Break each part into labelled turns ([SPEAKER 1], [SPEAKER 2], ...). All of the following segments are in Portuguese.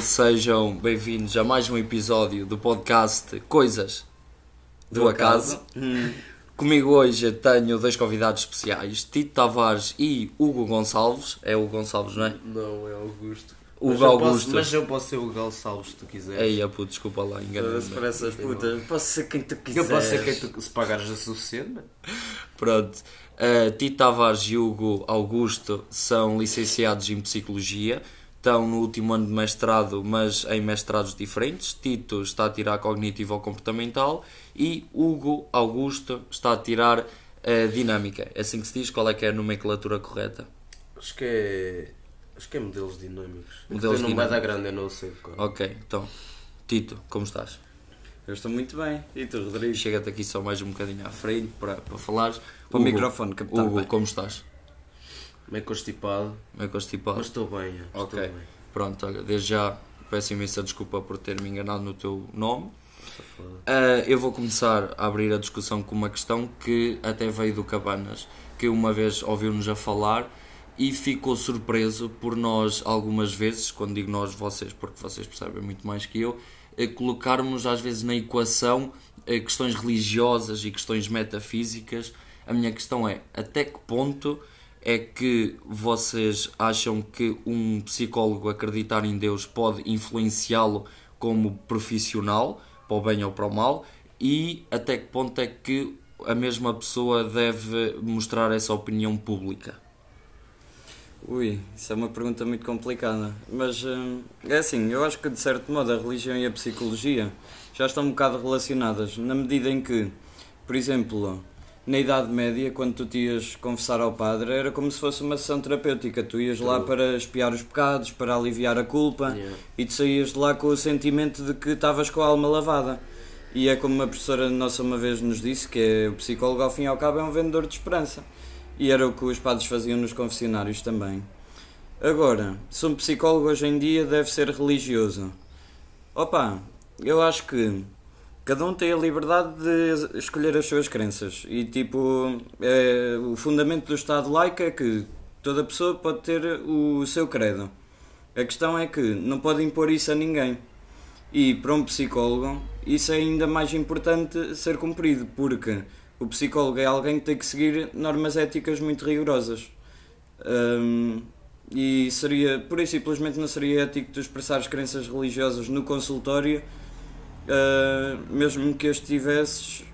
[SPEAKER 1] sejam bem-vindos a mais um episódio do podcast Coisas do,
[SPEAKER 2] Do
[SPEAKER 1] Acaso.
[SPEAKER 2] Acaso.
[SPEAKER 1] Comigo hoje tenho dois convidados especiais, Tito Tavares e Hugo Gonçalves. É o Gonçalves, não é?
[SPEAKER 2] Não, é Augusto.
[SPEAKER 1] Hugo
[SPEAKER 2] mas
[SPEAKER 1] Augusto.
[SPEAKER 2] Posso, mas eu posso ser o Gonçalves se tu quiseres.
[SPEAKER 1] Ei, puto, desculpa lá, enganei
[SPEAKER 3] Se parece as putas, posso ser quem tu quiseres.
[SPEAKER 2] eu posso ser quem tu, se pagares a suficiente.
[SPEAKER 1] Pronto. Uh, Tito Tavares e Hugo Augusto são licenciados em Psicologia, estão no último ano de mestrado, mas em mestrados diferentes. Tito está a tirar Cognitivo ou Comportamental e Hugo Augusto está a tirar uh, Dinâmica. É assim que se diz? Qual é que é a nomenclatura correta?
[SPEAKER 2] Acho que é. Acho que é modelos dinâmicos.
[SPEAKER 1] Modelos
[SPEAKER 2] Modelos não vai dar grande, eu não sei qual.
[SPEAKER 1] Ok, então. Tito, como estás?
[SPEAKER 3] Eu estou muito bem. E tu, Rodrigo?
[SPEAKER 1] Chega-te aqui só mais um bocadinho à frente para, para falares.
[SPEAKER 3] Para o microfone captar
[SPEAKER 1] Hugo,
[SPEAKER 3] bem.
[SPEAKER 1] como estás?
[SPEAKER 2] Meio constipado,
[SPEAKER 1] Meio constipado?
[SPEAKER 2] mas estou bem. é, estou
[SPEAKER 1] Ok.
[SPEAKER 2] bem.
[SPEAKER 1] Pronto, olha, desde já peço imensa desculpa por ter-me enganado no teu nome. Ah, eu vou começar a abrir a discussão com uma questão que até veio do Cabanas, que uma vez ouviu-nos a falar e ficou surpreso por nós, algumas vezes, quando digo nós, vocês, porque vocês percebem muito mais que eu, colocarmos às vezes na equação eh, questões religiosas e questões metafísicas. A minha questão é até que ponto é que vocês acham que um psicólogo acreditar em Deus pode influenciá-lo como profissional, para o bem ou para o mal, e até que ponto é que a mesma pessoa deve mostrar essa opinião pública?
[SPEAKER 3] Ui, isso é uma pergunta muito complicada. Mas hum, é assim, eu acho que de certo modo a religião e a psicologia já estão um bocado relacionadas, na medida em que, por exemplo, na Idade Média, quando tu te ias confessar ao padre, era como se fosse uma sessão terapêutica. Tu ias lá para espiar os pecados, para aliviar a culpa,
[SPEAKER 2] Yeah.
[SPEAKER 3] e tu saías de lá com o sentimento de que estavas com a alma lavada. E é como uma professora nossa uma vez nos disse, que é o psicólogo ao fim e ao cabo é um vendedor de esperança. E era o que os padres faziam nos confessionários também. Agora, se um psicólogo hoje em dia deve ser religioso. Opa, eu acho que cada um tem a liberdade de escolher as suas crenças. E tipo, é, o fundamento do Estado laico é que toda pessoa pode ter o seu credo. A questão é que não pode impor isso a ninguém. E para um psicólogo, isso é ainda mais importante ser cumprido, porque o psicólogo é alguém que tem que seguir normas éticas muito rigorosas. Hum, e seria, pura e simplesmente não seria ético tu expressares crenças religiosas no consultório, ah, mesmo que as tivesses,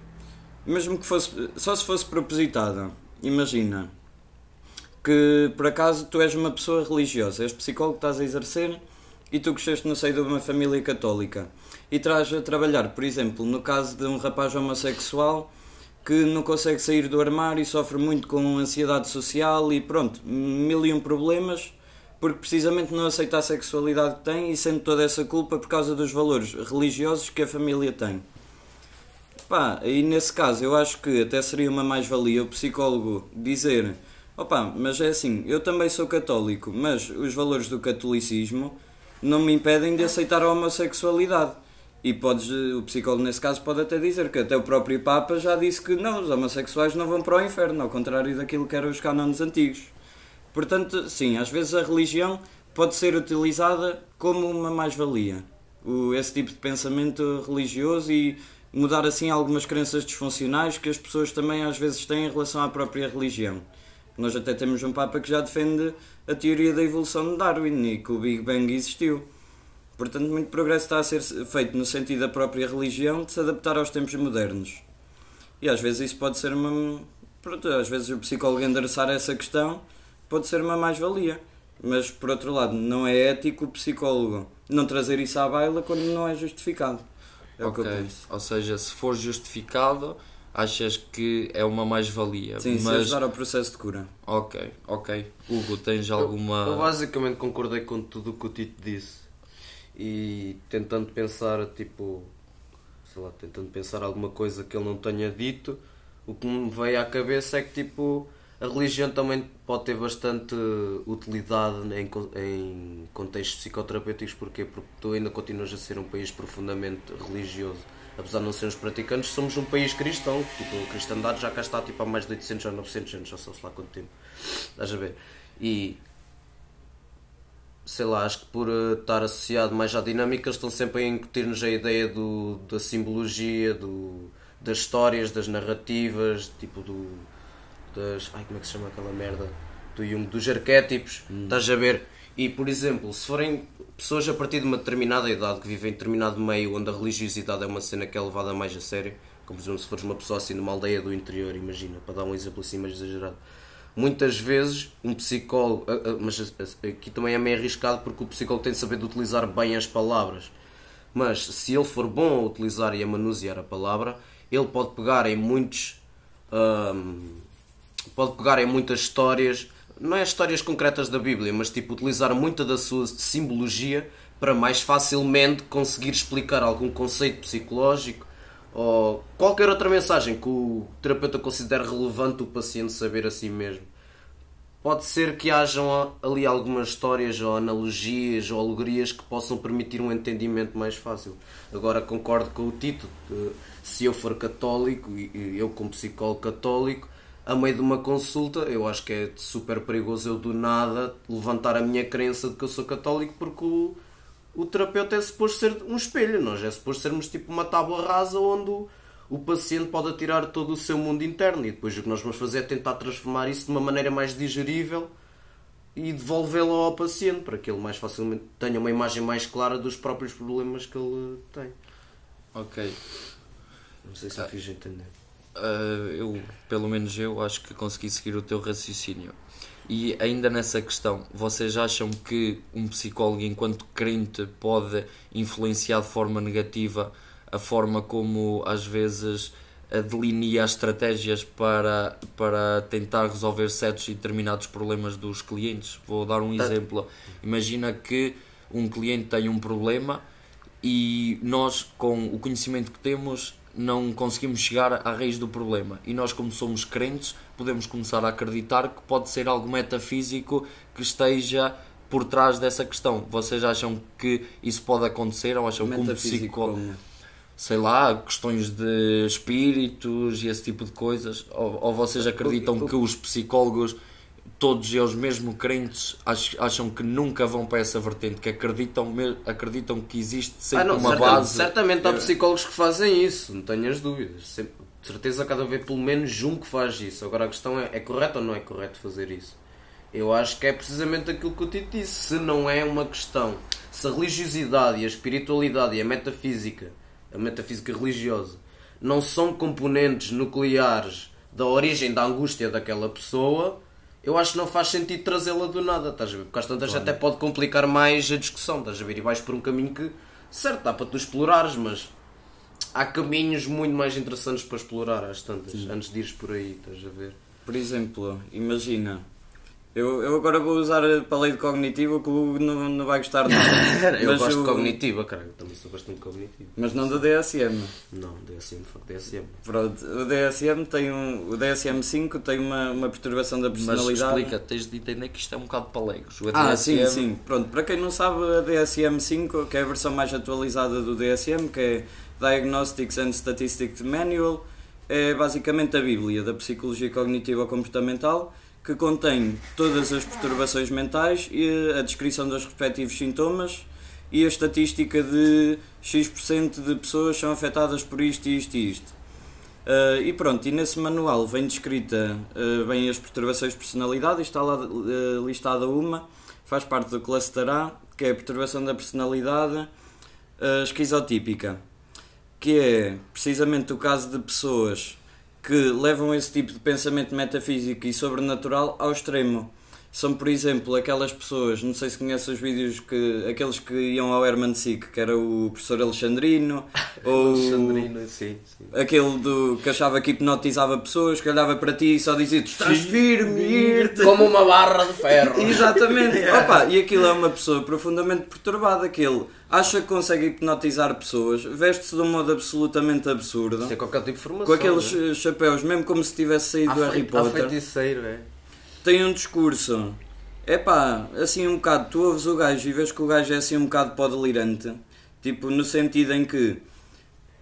[SPEAKER 3] mesmo que fosse, só se fosse propositada. Imagina que por acaso tu és uma pessoa religiosa, és psicólogo, estás a exercer e tu cresceste no seio de uma família católica e traz a trabalhar, por exemplo, no caso de um rapaz homossexual que não consegue sair do armário e sofre muito com ansiedade social e pronto, mil e um problemas porque precisamente não aceita a sexualidade que tem e sente toda essa culpa por causa dos valores religiosos que a família tem. Pá, e nesse caso eu acho que até seria uma mais-valia o psicólogo dizer opá, mas é assim, eu também sou católico, mas os valores do catolicismo não me impedem de aceitar a homossexualidade. E podes, o psicólogo nesse caso pode até dizer que até o próprio Papa já disse que não, os homossexuais não vão para o inferno, ao contrário daquilo que eram os cânones antigos. Portanto, sim, às vezes a religião pode ser utilizada como uma mais-valia. Esse tipo de pensamento religioso e mudar assim algumas crenças disfuncionais que as pessoas também às vezes têm em relação à própria religião. Nós até temos um Papa que já defende a teoria da evolução de Darwin e que o Big Bang existiu. Portanto, muito progresso está a ser feito no sentido da própria religião de se adaptar aos tempos modernos. E às vezes isso pode ser uma. Pronto, às vezes o psicólogo endereçar essa questão pode ser uma mais-valia. Mas por outro lado, não é ético o psicólogo não trazer isso à baila quando não é justificado. É o que eu penso.
[SPEAKER 1] Ou seja, se for justificado, achas que é uma mais-valia.
[SPEAKER 3] Sim, se
[SPEAKER 1] Mas,
[SPEAKER 3] ajudar ao processo de cura.
[SPEAKER 1] ok, ok. Hugo, tens
[SPEAKER 2] Eu
[SPEAKER 1] alguma.
[SPEAKER 2] basicamente concordei com tudo o que o Tito disse. E tentando pensar, tipo, sei lá, tentando pensar alguma coisa que ele não tenha dito, o que me veio à cabeça é que, tipo, a religião também pode ter bastante utilidade em, em contextos psicoterapêuticos. Porque tu ainda continuas a ser um país profundamente religioso. Apesar de não sermos praticantes, somos um país cristão. Tipo, a cristandade já cá está tipo, há mais de 800 ou 900 anos, já sei lá quanto tempo. Estás a ver? E sei lá, acho que por uh, estar associado mais à dinâmica, estão sempre a incutir-nos a ideia do, da simbologia, do, das histórias, das narrativas, tipo do. Das. Ai, como é que se chama aquela merda? Do Jung, dos arquétipos, hum. estás a ver? E, por exemplo, se forem pessoas a partir de uma determinada idade que vivem em determinado meio onde a religiosidade é uma cena que é levada mais a sério, como por exemplo se fores uma pessoa assim numa aldeia do interior, imagina, para dar um exemplo assim mais exagerado. Muitas vezes um psicólogo, mas aqui também é meio arriscado porque o psicólogo tem de saber de utilizar bem as palavras. Mas se ele for bom a utilizar e a manusear a palavra, ele pode pegar em muitos. Hum, pode pegar em muitas histórias não é histórias concretas da Bíblia, mas tipo utilizar muita da sua simbologia para mais facilmente conseguir explicar algum conceito psicológico ou qualquer outra mensagem que o terapeuta considere relevante o paciente saber a si mesmo. Pode ser que hajam ali algumas histórias ou analogias ou alegorias que possam permitir um entendimento mais fácil. Agora concordo com o Tito, se eu for católico e eu como psicólogo católico, a meio de uma consulta, eu acho que é super perigoso eu do nada levantar a minha crença de que eu sou católico porque o, o terapeuta é suposto ser um espelho, nós é suposto sermos tipo uma tábua rasa onde o, o paciente pode atirar todo o seu mundo interno e depois o que nós vamos fazer é tentar transformar isso de uma maneira mais digerível e devolvê-lo ao paciente para que ele mais facilmente tenha uma imagem mais clara dos próprios problemas que ele tem.
[SPEAKER 1] Ok.
[SPEAKER 2] Não sei se eu fiz entender.
[SPEAKER 1] Uh, eu, pelo menos eu, acho que consegui seguir o teu raciocínio. E ainda nessa questão, vocês acham que um psicólogo, enquanto crente, pode influenciar de forma negativa a forma como às vezes delinea as estratégias para, para tentar resolver certos e determinados problemas dos clientes? Vou dar um exemplo. Imagina que um cliente tem um problema e nós, com o conhecimento que temos, não conseguimos chegar à raiz do problema. E nós, como somos crentes, podemos começar a acreditar que pode ser algo metafísico que esteja por trás dessa questão. Vocês acham que isso pode acontecer ou acham que um psicólogo. Sei lá, questões de espíritos e esse tipo de coisas? Ou, ou vocês acreditam que os psicólogos todos eles, mesmo crentes, acham que nunca vão para essa vertente, que acreditam, acreditam que existe sempre ah, não, uma
[SPEAKER 2] certamente,
[SPEAKER 1] base.
[SPEAKER 2] Certamente há psicólogos que fazem isso, não tenhas dúvidas. Sempre, de certeza, cada vez pelo menos um que faz isso. Agora a questão é: é correto ou não é correto fazer isso? Eu acho que é precisamente aquilo que o Tito disse. Se não é uma questão, se a religiosidade e a espiritualidade e a metafísica, a metafísica religiosa, não são componentes nucleares da origem da angústia daquela pessoa eu acho que não faz sentido trazê-la do nada, estás a ver? Porque às tantas claro. até pode complicar mais a discussão, estás a ver? E vais por um caminho que, certo, dá para tu explorares, mas há caminhos muito mais interessantes para explorar às tantas, Sim. antes de ires por aí, estás a ver?
[SPEAKER 3] Por exemplo, imagina, eu, eu agora vou usar para a lei de cognitivo que o Hugo não, não vai gostar
[SPEAKER 2] nada. eu gosto de cognitiva, cara. Também sou bastante cognitivo.
[SPEAKER 3] Mas não do DSM.
[SPEAKER 2] Não, DSM, fuck DSM.
[SPEAKER 3] Pronto, o DSM tem um. O DSM-5 tem uma, uma perturbação da personalidade.
[SPEAKER 1] Mas explica, tens de entender que isto é um bocado palegos.
[SPEAKER 3] Ah, DSM... sim, sim. Pronto, para quem não sabe, a DSM-5, que é a versão mais atualizada do DSM, que é Diagnostics and Statistics Manual, é basicamente a Bíblia da Psicologia Cognitiva Comportamental que contém todas as perturbações mentais e a descrição dos respectivos sintomas e a estatística de X% de pessoas são afetadas por isto, isto e isto. Uh, e pronto, e nesse manual vem descrita uh, bem as perturbações de personalidade, está lá uh, listada uma, faz parte do cluster A, que é a perturbação da personalidade esquizotípica, que é precisamente o caso de pessoas que levam esse tipo de pensamento metafísico e sobrenatural ao extremo. São, por exemplo, aquelas pessoas, não sei se conhece os vídeos, que aqueles que iam ao Herman Sick, que era o professor Alexandrino, ou
[SPEAKER 2] Alexandrino, sim, sim.
[SPEAKER 3] aquele do, que achava que hipnotizava pessoas, que olhava para ti e só dizia: Tu estás firme, ir-te.
[SPEAKER 2] Como uma barra de ferro.
[SPEAKER 3] Exatamente. yeah. Opa, e aquilo é uma pessoa profundamente perturbada, que ele acha que consegue hipnotizar pessoas, veste-se de um modo absolutamente absurdo.
[SPEAKER 2] Tem qualquer tipo de formação.
[SPEAKER 3] Com aqueles né? chapéus, mesmo como se tivesse saído do Harry Potter.
[SPEAKER 2] feiticeiro, é.
[SPEAKER 3] Tem um discurso. É pá, assim um bocado, tu ouves o gajo e vês que o gajo é assim um bocado pó delirante. Tipo, no sentido em que,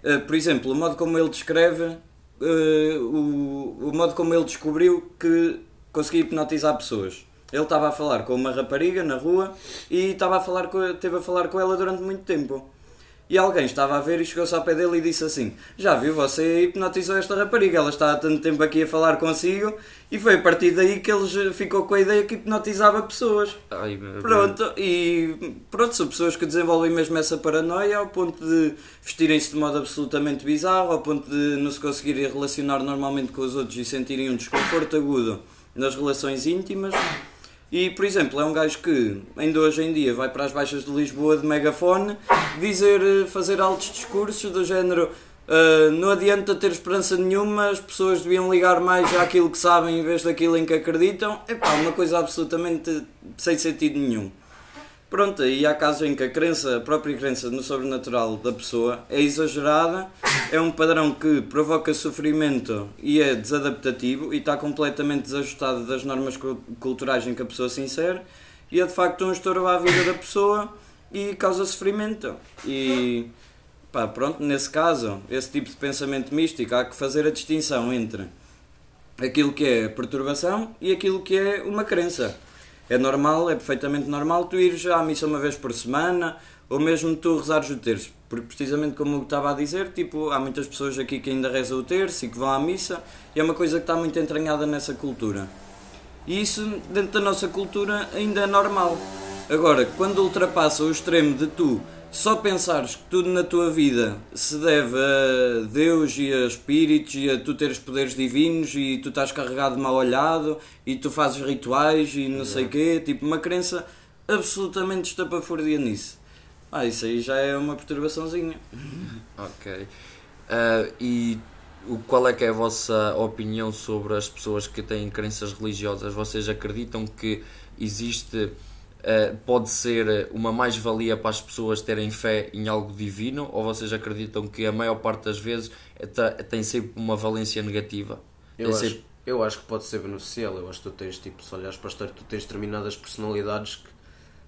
[SPEAKER 3] uh, por exemplo, o modo como ele descreve, uh, o, o modo como ele descobriu que conseguia hipnotizar pessoas. Ele estava a falar com uma rapariga na rua e estava a falar com, teve a falar com ela durante muito tempo. E alguém estava a ver e chegou-se ao pé dele e disse assim: Já viu, você hipnotizou esta rapariga, ela está há tanto tempo aqui a falar consigo. E foi a partir daí que ele ficou com a ideia que hipnotizava pessoas.
[SPEAKER 1] Ai,
[SPEAKER 3] Pronto, e pronto, são pessoas que desenvolvem mesmo essa paranoia ao ponto de vestirem-se de modo absolutamente bizarro, ao ponto de não se conseguirem relacionar normalmente com os outros e sentirem um desconforto agudo nas relações íntimas. E, por exemplo, é um gajo que ainda hoje em dia vai para as baixas de Lisboa de megafone dizer, eh, fazer altos discursos do género "Ah, não adianta ter esperança nenhuma, as pessoas deviam ligar mais àquilo que sabem em vez daquilo em que acreditam. É pá, uma coisa absolutamente sem sentido nenhum. Pronto, e há casos em que a crença, a própria crença no sobrenatural da pessoa é exagerada, é um padrão que provoca sofrimento e é desadaptativo e está completamente desajustado das normas cu- culturais em que a pessoa se insere e é de facto um estorvo à vida da pessoa e causa sofrimento. E pá, pronto, nesse caso, esse tipo de pensamento místico, há que fazer a distinção entre aquilo que é perturbação e aquilo que é uma crença. É normal, é perfeitamente normal tu ires à missa uma vez por semana ou mesmo tu rezares o terço. Porque precisamente como eu estava a dizer, tipo, há muitas pessoas aqui que ainda rezam o terço e que vão à missa e é uma coisa que está muito entranhada nessa cultura. E isso, dentro da nossa cultura, ainda é normal. Agora, quando ultrapassa o extremo de tu só pensares que tudo na tua vida se deve a Deus e a espíritos e a tu teres poderes divinos e tu estás carregado de mal olhado e tu fazes rituais e não sei o quê, tipo uma crença absolutamente estapafúrdia nisso. Ah, isso aí já é uma perturbaçãozinha.
[SPEAKER 1] Ok. Ah, e o, qual é que é a vossa opinião sobre as pessoas que têm crenças religiosas? Vocês acreditam que existe, ah, pode ser uma mais-valia para as pessoas terem fé em algo divino? Ou vocês acreditam que a maior parte das vezes é tem sempre uma valência negativa?
[SPEAKER 2] Eu
[SPEAKER 1] Tem
[SPEAKER 2] acho,
[SPEAKER 1] sempre-
[SPEAKER 2] eu acho que pode ser beneficial. Eu acho que tu tens, tipo, se olhares para a história, tu tens determinadas personalidades que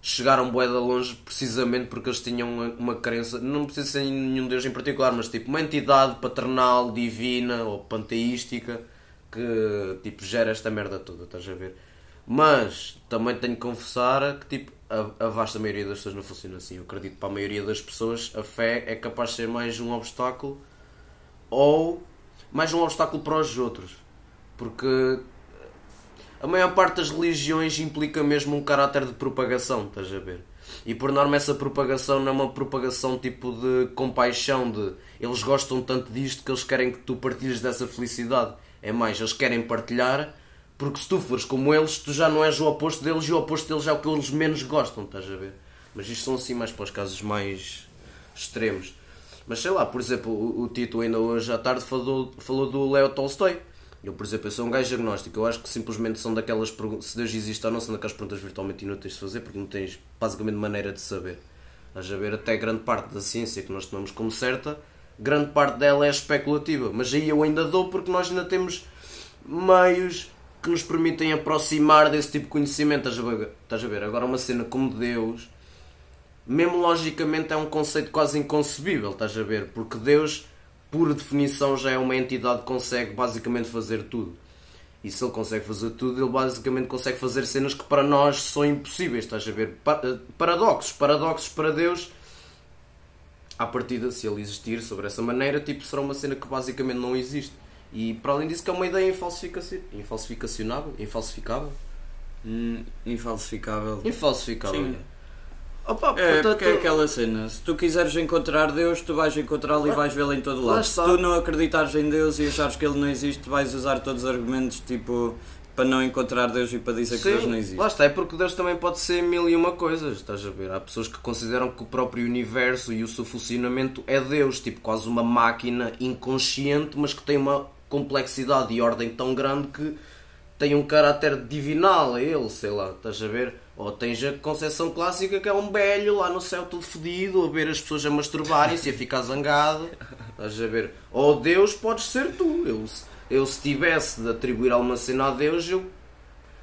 [SPEAKER 2] chegaram bué de longe precisamente porque eles tinham uma, uma crença, não precisa ser nenhum deus em particular, mas tipo uma entidade paternal, divina ou panteística que tipo gera esta merda toda, estás a ver? Mas também tenho que confessar que tipo a, a vasta maioria das pessoas não funciona assim. Eu acredito que para a maioria das pessoas a fé é capaz de ser mais um obstáculo ou mais um obstáculo para os outros. Porque a maior parte das religiões implica mesmo um caráter de propagação, estás a ver? E por norma essa propagação não é uma propagação tipo de compaixão, de eles gostam tanto disto que eles querem que tu partilhes dessa felicidade. É mais, eles querem partilhar porque se tu fores como eles, tu já não és o oposto deles e o oposto deles é o que eles menos gostam, estás a ver? Mas isto são assim mais para os casos mais extremos. Mas sei lá, por exemplo, o, o Tito ainda hoje à tarde falou, falou do Leo Tolstói. Eu, por exemplo, eu sou um gajo agnóstico. Eu acho que simplesmente são daquelas perguntas. Se Deus existe ou não, são daquelas perguntas virtualmente inúteis de fazer porque não tens basicamente maneira de saber. Estás a ver? Até grande parte da ciência que nós tomamos como certa, grande parte dela é especulativa. Mas aí eu ainda dou porque nós ainda temos meios que nos permitem aproximar desse tipo de conhecimento. Estás a ver? Estás a ver? Agora, uma cena como Deus mesmo logicamente é um conceito quase inconcebível, estás a ver? Porque Deus, por definição, já é uma entidade que consegue basicamente fazer tudo. E se ele consegue fazer tudo, ele basicamente consegue fazer cenas que para nós são impossíveis, estás a ver? Eh, Paradoxos, paradoxos para Deus. À partida, se ele existir sobre essa maneira, tipo, será uma cena que basicamente não existe. E para além disso, que é uma ideia infalsificaci- infalsificacionável, infalsificável,
[SPEAKER 3] Hum, infalsificável.
[SPEAKER 2] infalsificável.
[SPEAKER 3] Sim.
[SPEAKER 2] Opa,
[SPEAKER 3] É,
[SPEAKER 2] portanto-
[SPEAKER 3] é aquela cena. Se tu quiseres encontrar Deus, tu vais encontrá-lo e vais vê-lo em todo lado. Se tu não acreditares em Deus e achares que ele não existe, vais usar todos os argumentos tipo para não encontrar Deus e para dizer que
[SPEAKER 2] Sim,
[SPEAKER 3] Deus não existe.
[SPEAKER 2] Lá está, é porque Deus também pode ser mil e uma coisas, estás a ver? Há pessoas que consideram que o próprio universo e o seu funcionamento é Deus, tipo quase uma máquina inconsciente, mas que tem uma complexidade e ordem tão grande que tem um caráter divinal ele, sei lá, estás a ver? Ou tens a concepção clássica que é um velho lá no céu todo fedido a ver as pessoas a masturbarem-se e a ficar zangado, estás a ver? Ou Deus podes ser tu, eu, eu se tivesse de atribuir alguma cena a Deus, eu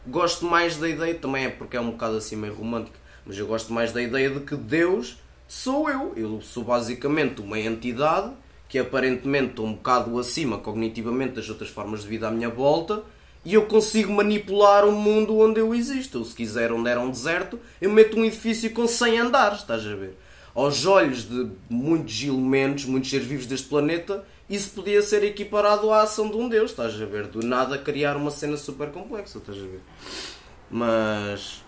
[SPEAKER 2] gosto mais da ideia, também é porque é um bocado assim meio romântico, mas eu gosto mais da ideia de que Deus sou eu. Eu sou basicamente uma entidade que aparentemente estou um bocado acima cognitivamente das outras formas de vida à minha volta e eu consigo manipular o mundo onde eu existo. Ou se quiser, onde era um deserto, eu meto um edifício com 100 andares, estás a ver? Aos olhos de muitos elementos, muitos seres vivos deste planeta, isso podia ser equiparado à ação de um Deus, estás a ver? Do nada criar uma cena super complexa, estás a ver? Mas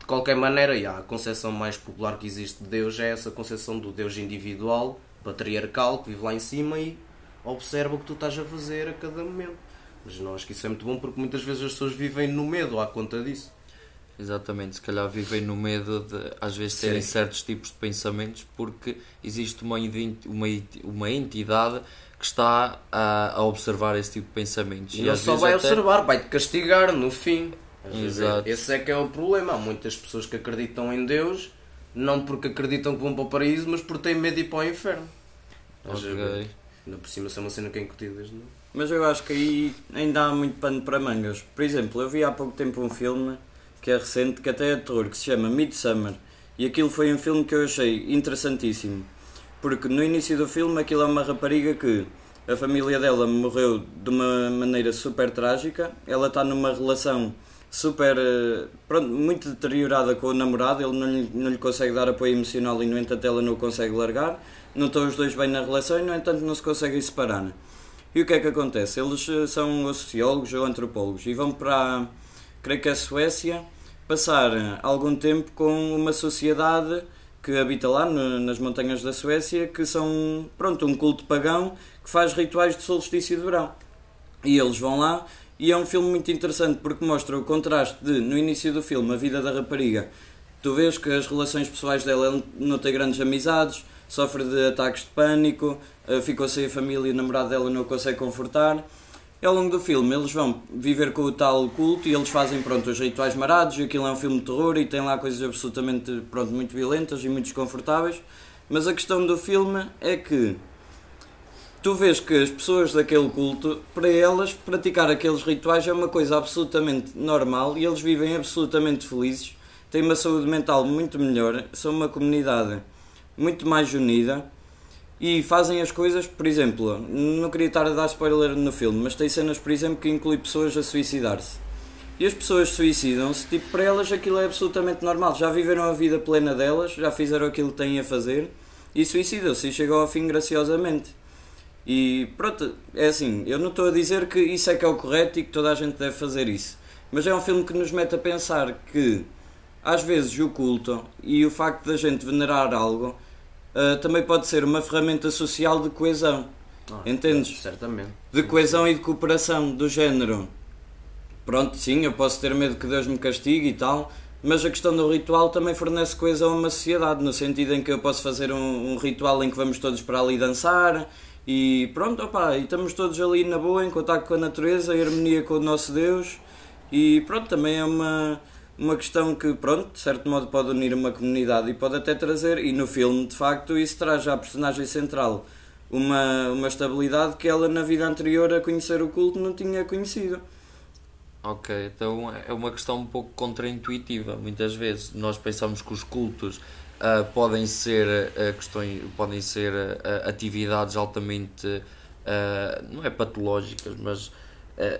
[SPEAKER 2] de qualquer maneira, a concepção mais popular que existe de Deus é essa concepção do Deus individual, patriarcal, que vive lá em cima e observa o que tu estás a fazer a cada momento. Mas não acho que isso é muito bom porque muitas vezes as pessoas vivem no medo à conta disso.
[SPEAKER 1] Exatamente, se calhar vivem no medo de às vezes terem
[SPEAKER 2] Sim.
[SPEAKER 1] certos tipos de pensamentos porque existe uma, uma, uma entidade que está a, a observar esse tipo de pensamentos.
[SPEAKER 2] E não
[SPEAKER 1] às
[SPEAKER 2] só vai
[SPEAKER 1] até-
[SPEAKER 2] observar, vai-te castigar no fim. Às vezes é-
[SPEAKER 1] Exato.
[SPEAKER 2] Esse é que é o problema. Há muitas pessoas que acreditam em Deus, não porque acreditam que vão para o paraíso, mas porque têm medo de ir para o inferno. Estás a ver?
[SPEAKER 1] Ok.
[SPEAKER 2] Ainda por cima, isso é uma cena que é incutida desde novo.
[SPEAKER 3] Mas eu acho que aí ainda há muito pano para mangas. Por exemplo, eu vi há pouco tempo um filme que é recente, que até é de terror, que se chama Midsummer. E aquilo foi um filme que eu achei interessantíssimo. Porque no início do filme aquilo é uma rapariga que a família dela morreu de uma maneira super trágica. Ela está numa relação super. eh, Pronto, muito deteriorada com o namorado. Ele não lhe, não lhe consegue dar apoio emocional e, no entanto, ela não o consegue largar. Não estão os dois bem na relação e, no entanto, não se conseguem separar. E o que é que acontece? Eles eh, são sociólogos ou antropólogos e vão para, creio que é a Suécia, passar eh, algum tempo com uma sociedade que habita lá no- nas montanhas da Suécia, que são, pronto, um culto pagão que faz rituais de solstício de verão. E eles vão lá e é um filme muito interessante porque mostra o contraste de, no início do filme, a vida da rapariga. Tu vês que as relações pessoais dela ela não tem grandes amizades, sofre de ataques de pânico, eh, ficou sem a família e o namorado dela não a consegue confortar. E ao longo do filme eles vão viver com o tal culto e eles fazem pronto, os rituais marados e aquilo é um filme de terror e tem lá coisas absolutamente pronto, muito violentas e muito desconfortáveis. Mas a questão do filme é que tu vês que as pessoas daquele culto, para elas, praticar aqueles rituais é uma coisa absolutamente normal e eles vivem absolutamente felizes, têm uma saúde mental muito melhor, são uma comunidade muito mais unida e fazem as coisas, por exemplo, não queria estar a dar spoiler no filme, mas tem cenas, por exemplo, que inclui pessoas a suicidar-se. E as pessoas suicidam-se, tipo, para elas aquilo é absolutamente normal. Já viveram a vida plena delas, já fizeram aquilo que têm a fazer e suicidam-se e chegam ao fim graciosamente. E pronto, é assim, eu não estou a dizer que isso é que é o correto e que toda a gente deve fazer isso. Mas é um filme que nos mete a pensar que às vezes o culto e o facto da gente venerar algo ah, também pode ser uma ferramenta social de coesão.
[SPEAKER 2] Ah,
[SPEAKER 3] Entendes?
[SPEAKER 2] Certamente.
[SPEAKER 3] De coesão e de cooperação, do género. Pronto, sim, eu posso ter medo que Deus me castigue e tal, mas a questão do ritual também fornece coesão a uma sociedade, no sentido em que eu posso fazer um, um ritual em que vamos todos para ali dançar e pronto, opá, e estamos todos ali na boa, em contato com a natureza, em harmonia com o nosso Deus e pronto, também é uma, uma questão que, pronto, de certo modo pode unir uma comunidade e pode até trazer, e no filme, de facto, isso traz à personagem central uma, uma estabilidade que ela na vida anterior a conhecer o culto não tinha conhecido.
[SPEAKER 1] Ok, então é uma questão um pouco contraintuitiva. Muitas vezes nós pensamos que os cultos ah, podem ser ah, questões, podem ser ah, atividades altamente não é patológicas, mas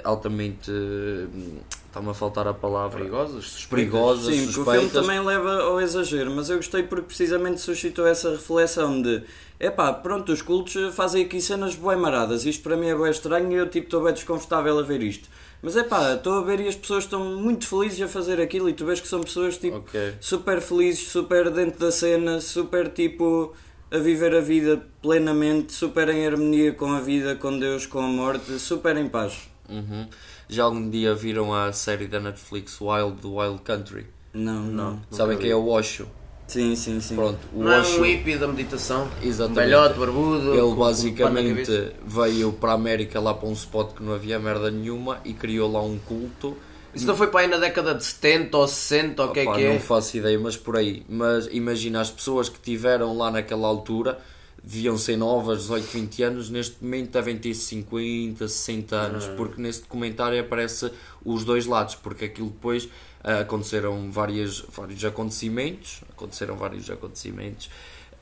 [SPEAKER 1] altamente hum, está-me a faltar a palavra
[SPEAKER 2] Perigosas?
[SPEAKER 1] perigosas,
[SPEAKER 3] Sim, porque o
[SPEAKER 1] suspeitas.
[SPEAKER 3] filme também leva ao exagero, mas eu gostei porque precisamente suscitou essa reflexão de epá, pronto, os cultos fazem aqui cenas bué maradas, isto para mim é bué estranho e eu tipo estou bem desconfortável a ver isto. Mas é pá, estou a ver e as pessoas estão muito felizes a fazer aquilo e tu vês que são pessoas tipo
[SPEAKER 1] Ok.
[SPEAKER 3] super felizes, super dentro da cena, super tipo a viver a vida plenamente, super em harmonia com a vida, com Deus, com a morte, super em paz.
[SPEAKER 1] Uhum. Já algum dia viram a série da Netflix Wild do Wild Country?
[SPEAKER 3] Não, não.
[SPEAKER 1] Sabem quem é o Osho?
[SPEAKER 3] Sim, sim, sim.
[SPEAKER 1] Pronto, o
[SPEAKER 2] Não é
[SPEAKER 1] Osho,
[SPEAKER 2] um hippie da meditação?
[SPEAKER 1] Exatamente.
[SPEAKER 2] Um velhote, barbudo.
[SPEAKER 1] ele basicamente veio para a América lá para um spot que não havia merda nenhuma e criou lá um culto.
[SPEAKER 2] Isso não foi para aí na década de 70 ou 60 ou o que é que é?
[SPEAKER 1] Não faço ideia, mas por aí. Mas imagina as pessoas que tiveram lá naquela altura, deviam ser novas, 18, 20 anos, neste momento devem ter 50, 60 anos, porque nesse documentário aparece os dois lados, porque aquilo depois aconteceram várias, vários acontecimentos, aconteceram vários acontecimentos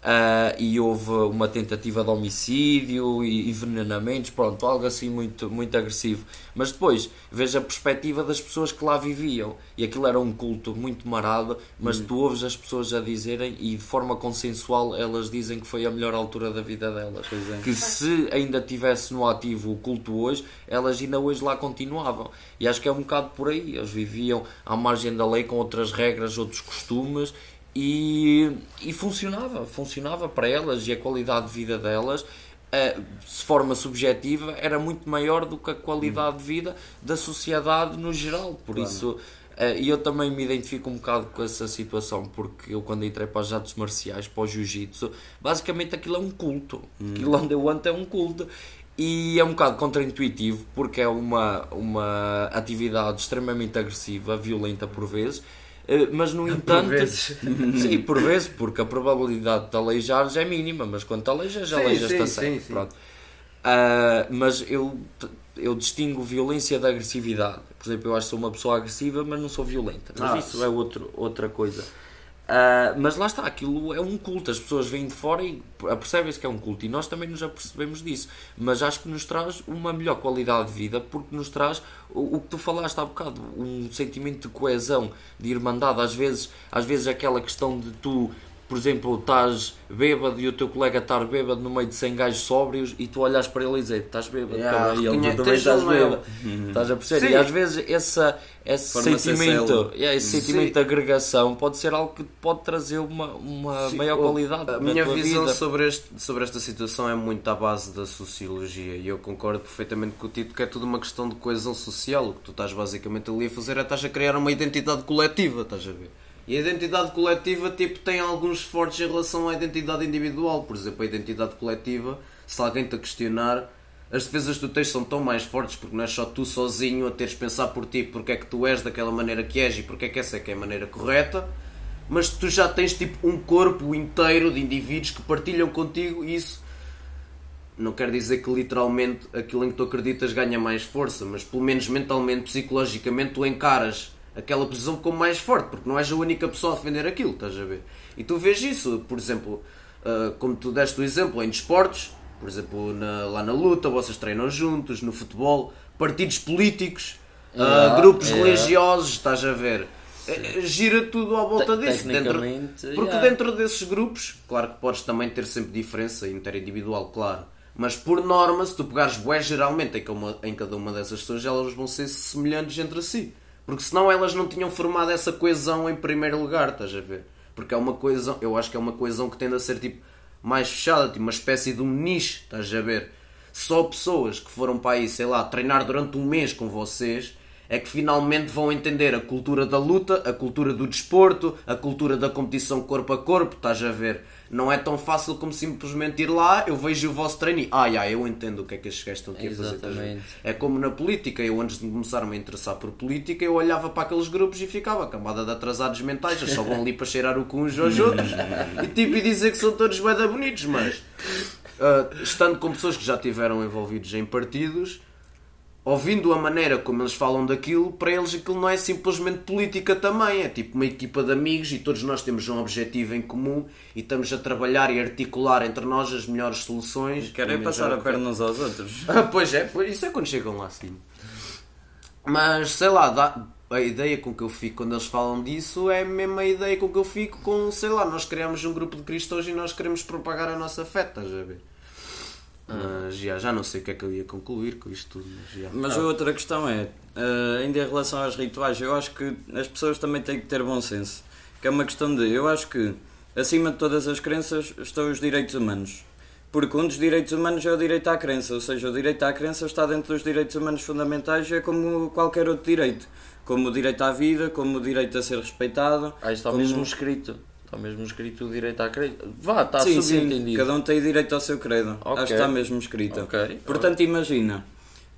[SPEAKER 1] Uh, e houve uma tentativa de homicídio e envenenamentos, pronto, algo assim muito, muito agressivo. Mas depois vejo a perspectiva das pessoas que lá viviam e aquilo era um culto muito marado, mas hum. tu ouves as pessoas a dizerem e de forma consensual elas dizem que foi a melhor altura da vida delas. É. Que se ainda tivesse no ativo o culto hoje, elas ainda hoje lá continuavam. E acho que é um bocado por aí. Eles viviam à margem da lei com outras regras, outros costumes e, e funcionava, funcionava para elas e a qualidade de vida delas uh, de forma subjetiva era muito maior do que a qualidade de vida da sociedade no geral, por claro. isso uh, e eu também me identifico um bocado com essa situação porque eu quando entrei para os artes marciais, para o jiu-jitsu basicamente aquilo é um culto hum. aquilo onde eu ando é um culto e é um bocado contraintuitivo porque é uma, uma atividade extremamente agressiva, violenta por vezes eh, mas no entanto, por vezes. sim, por vezes, porque a probabilidade de aleijares é mínima, mas quando te aleijas, aleijas-te a sério. Pronto. Uh, mas eu, eu distingo violência da agressividade. Por exemplo, eu acho que sou uma pessoa agressiva, mas não sou violenta. Mas ah, isso é outro, outra coisa. Uh, mas lá está, aquilo é um culto, as pessoas vêm de fora e percebem-se que é um culto e nós também nos apercebemos disso. Mas acho que nos traz uma melhor qualidade de vida porque nos traz o, o que tu falaste há bocado, um sentimento de coesão, de irmandade. Às vezes, às vezes aquela questão de tu por exemplo, estás bêbado e o teu colega está bêbado no meio de 100 gajos sóbrios e tu olhas para ele e dizes estás bêbado, yeah, e ele também estás bêbado. Uhum. Estás a perceber? Sim. E às vezes essa, esse sentimento, yeah, esse sentimento de agregação pode ser algo que pode trazer uma, uma Sim, maior qualidade.
[SPEAKER 2] A minha visão
[SPEAKER 1] vida.
[SPEAKER 2] sobre, este, sobre esta situação é muito à base da sociologia e eu concordo perfeitamente com o Tito que é tudo uma questão de coesão social. O que tu estás basicamente ali a fazer é estás a criar uma identidade coletiva, estás a ver? E a identidade coletiva tipo, tem alguns fortes em relação à identidade individual. Por exemplo, a identidade coletiva, se alguém te questionar, as defesas que tu tens são tão mais fortes porque não é só tu sozinho a teres de pensar por ti porque é que tu és daquela maneira que és e porque é que essa é que é a maneira correta, mas tu já tens tipo um corpo inteiro de indivíduos que partilham contigo e isso não quer dizer que literalmente aquilo em que tu acreditas ganha mais força, mas pelo menos mentalmente, psicologicamente, tu encaras aquela posição como mais forte, porque não és a única pessoa a defender aquilo, estás a ver? E tu vês isso, por exemplo, uh, como tu deste o exemplo em desportos, por exemplo, na, lá na luta, vocês treinam juntos, no futebol, partidos políticos, uh, yeah, grupos yeah. religiosos, estás a ver? Sim. Gira tudo à volta Te disso. Dentro, porque yeah. dentro desses grupos, claro que podes também ter sempre diferença interindividual, claro. Mas por norma, se tu pegares bué geralmente em, em cada uma dessas pessoas, elas vão ser semelhantes entre si. Porque senão elas não tinham formado essa coesão em primeiro lugar, estás a ver? Porque é uma coesão, eu acho que é uma coesão que tende a ser tipo mais fechada, tipo uma espécie de um nicho, estás a ver? Só pessoas que foram para aí, sei lá, treinar durante um mês com vocês é que finalmente vão entender a cultura da luta, a cultura do desporto, a cultura da competição corpo a corpo, estás a ver? não é tão fácil como simplesmente ir lá, eu vejo o vosso treino e ah, yeah, eu entendo o que é que estes gajos estão aqui a fazer. É como na política, eu antes de começar-me a interessar por política, eu olhava para aqueles grupos e ficava camada de atrasados mentais, eles só vão ali para cheirar o cu uns aos outros e tipo e dizer que são todos bem bonitos, mas uh, estando com pessoas que já tiveram envolvidos em partidos ouvindo a maneira como eles falam daquilo, para eles aquilo não é simplesmente política também, é tipo uma equipa de amigos e todos nós temos um objetivo em comum e estamos a trabalhar e articular entre nós as melhores soluções.
[SPEAKER 3] Querem passar a perna uns aos outros.
[SPEAKER 2] Ah, pois é, isso é quando chegam lá assim. Mas sei lá, dá, a ideia com que eu fico quando eles falam disso é a mesma ideia com que eu fico com, sei lá, nós criamos um grupo de cristãos e nós queremos propagar a nossa fé, estás a ver? Mas já, já não sei o que é que eu ia concluir com isto tudo. Mas, já.
[SPEAKER 3] mas a outra questão é, uh, ainda em relação aos rituais, eu acho que as pessoas também têm que ter bom senso. Que é uma questão de, eu acho que acima de todas as crenças estão os direitos humanos. Porque um dos direitos humanos é o direito à crença, ou seja, o direito à crença está dentro dos direitos humanos fundamentais e é como qualquer outro direito. Como o direito à vida, como o direito a ser respeitado.
[SPEAKER 1] Aí está
[SPEAKER 3] como...
[SPEAKER 1] mesmo escrito. Está mesmo escrito o direito à credo. Vá, está sim, subentendido.
[SPEAKER 3] Sim, cada um tem direito ao seu credo. Okay. Acho que está mesmo escrito. Okay. Portanto, imagina,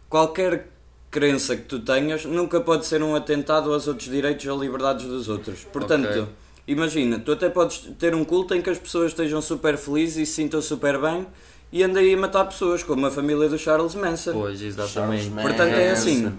[SPEAKER 3] qualquer crença que tu tenhas nunca pode ser um atentado aos outros direitos ou liberdades dos outros. Portanto, okay. imagina, tu até podes ter um culto em que as pessoas estejam super felizes e se sintam super bem e andem a matar pessoas, como a família do Charles Manson.
[SPEAKER 1] Pois, exatamente.
[SPEAKER 3] Portanto, é assim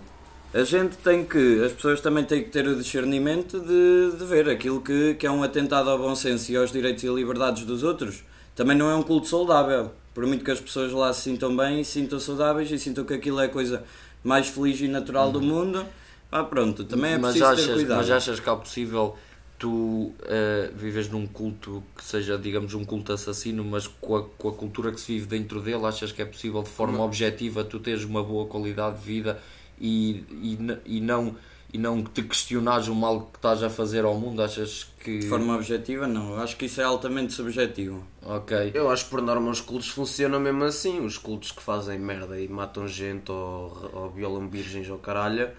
[SPEAKER 3] a gente tem que, as pessoas também têm que ter o discernimento de, de ver aquilo que, que é um atentado ao bom senso e aos direitos e liberdades dos outros, também não é um culto saudável. Por muito que as pessoas lá se sintam bem, se sintam saudáveis e sintam que aquilo é a coisa mais feliz e natural do mundo, pá, pronto, também é
[SPEAKER 1] mas
[SPEAKER 3] preciso
[SPEAKER 1] achas,
[SPEAKER 3] ter cuidado.
[SPEAKER 1] Mas achas que é possível tu eh, vives num culto que seja, digamos, um culto assassino, mas com a, com a cultura que se vive dentro dele, achas que é possível de forma objetiva tu teres uma boa qualidade de vida e, e, e não e não te questionares o mal que estás a fazer ao mundo? Achas que.
[SPEAKER 3] De forma objetiva, não. Eu acho que isso é altamente subjetivo.
[SPEAKER 1] Ok.
[SPEAKER 2] Eu acho que por norma os cultos funcionam mesmo assim. Os cultos que fazem merda e matam gente ou, ou violam virgens ou caralho,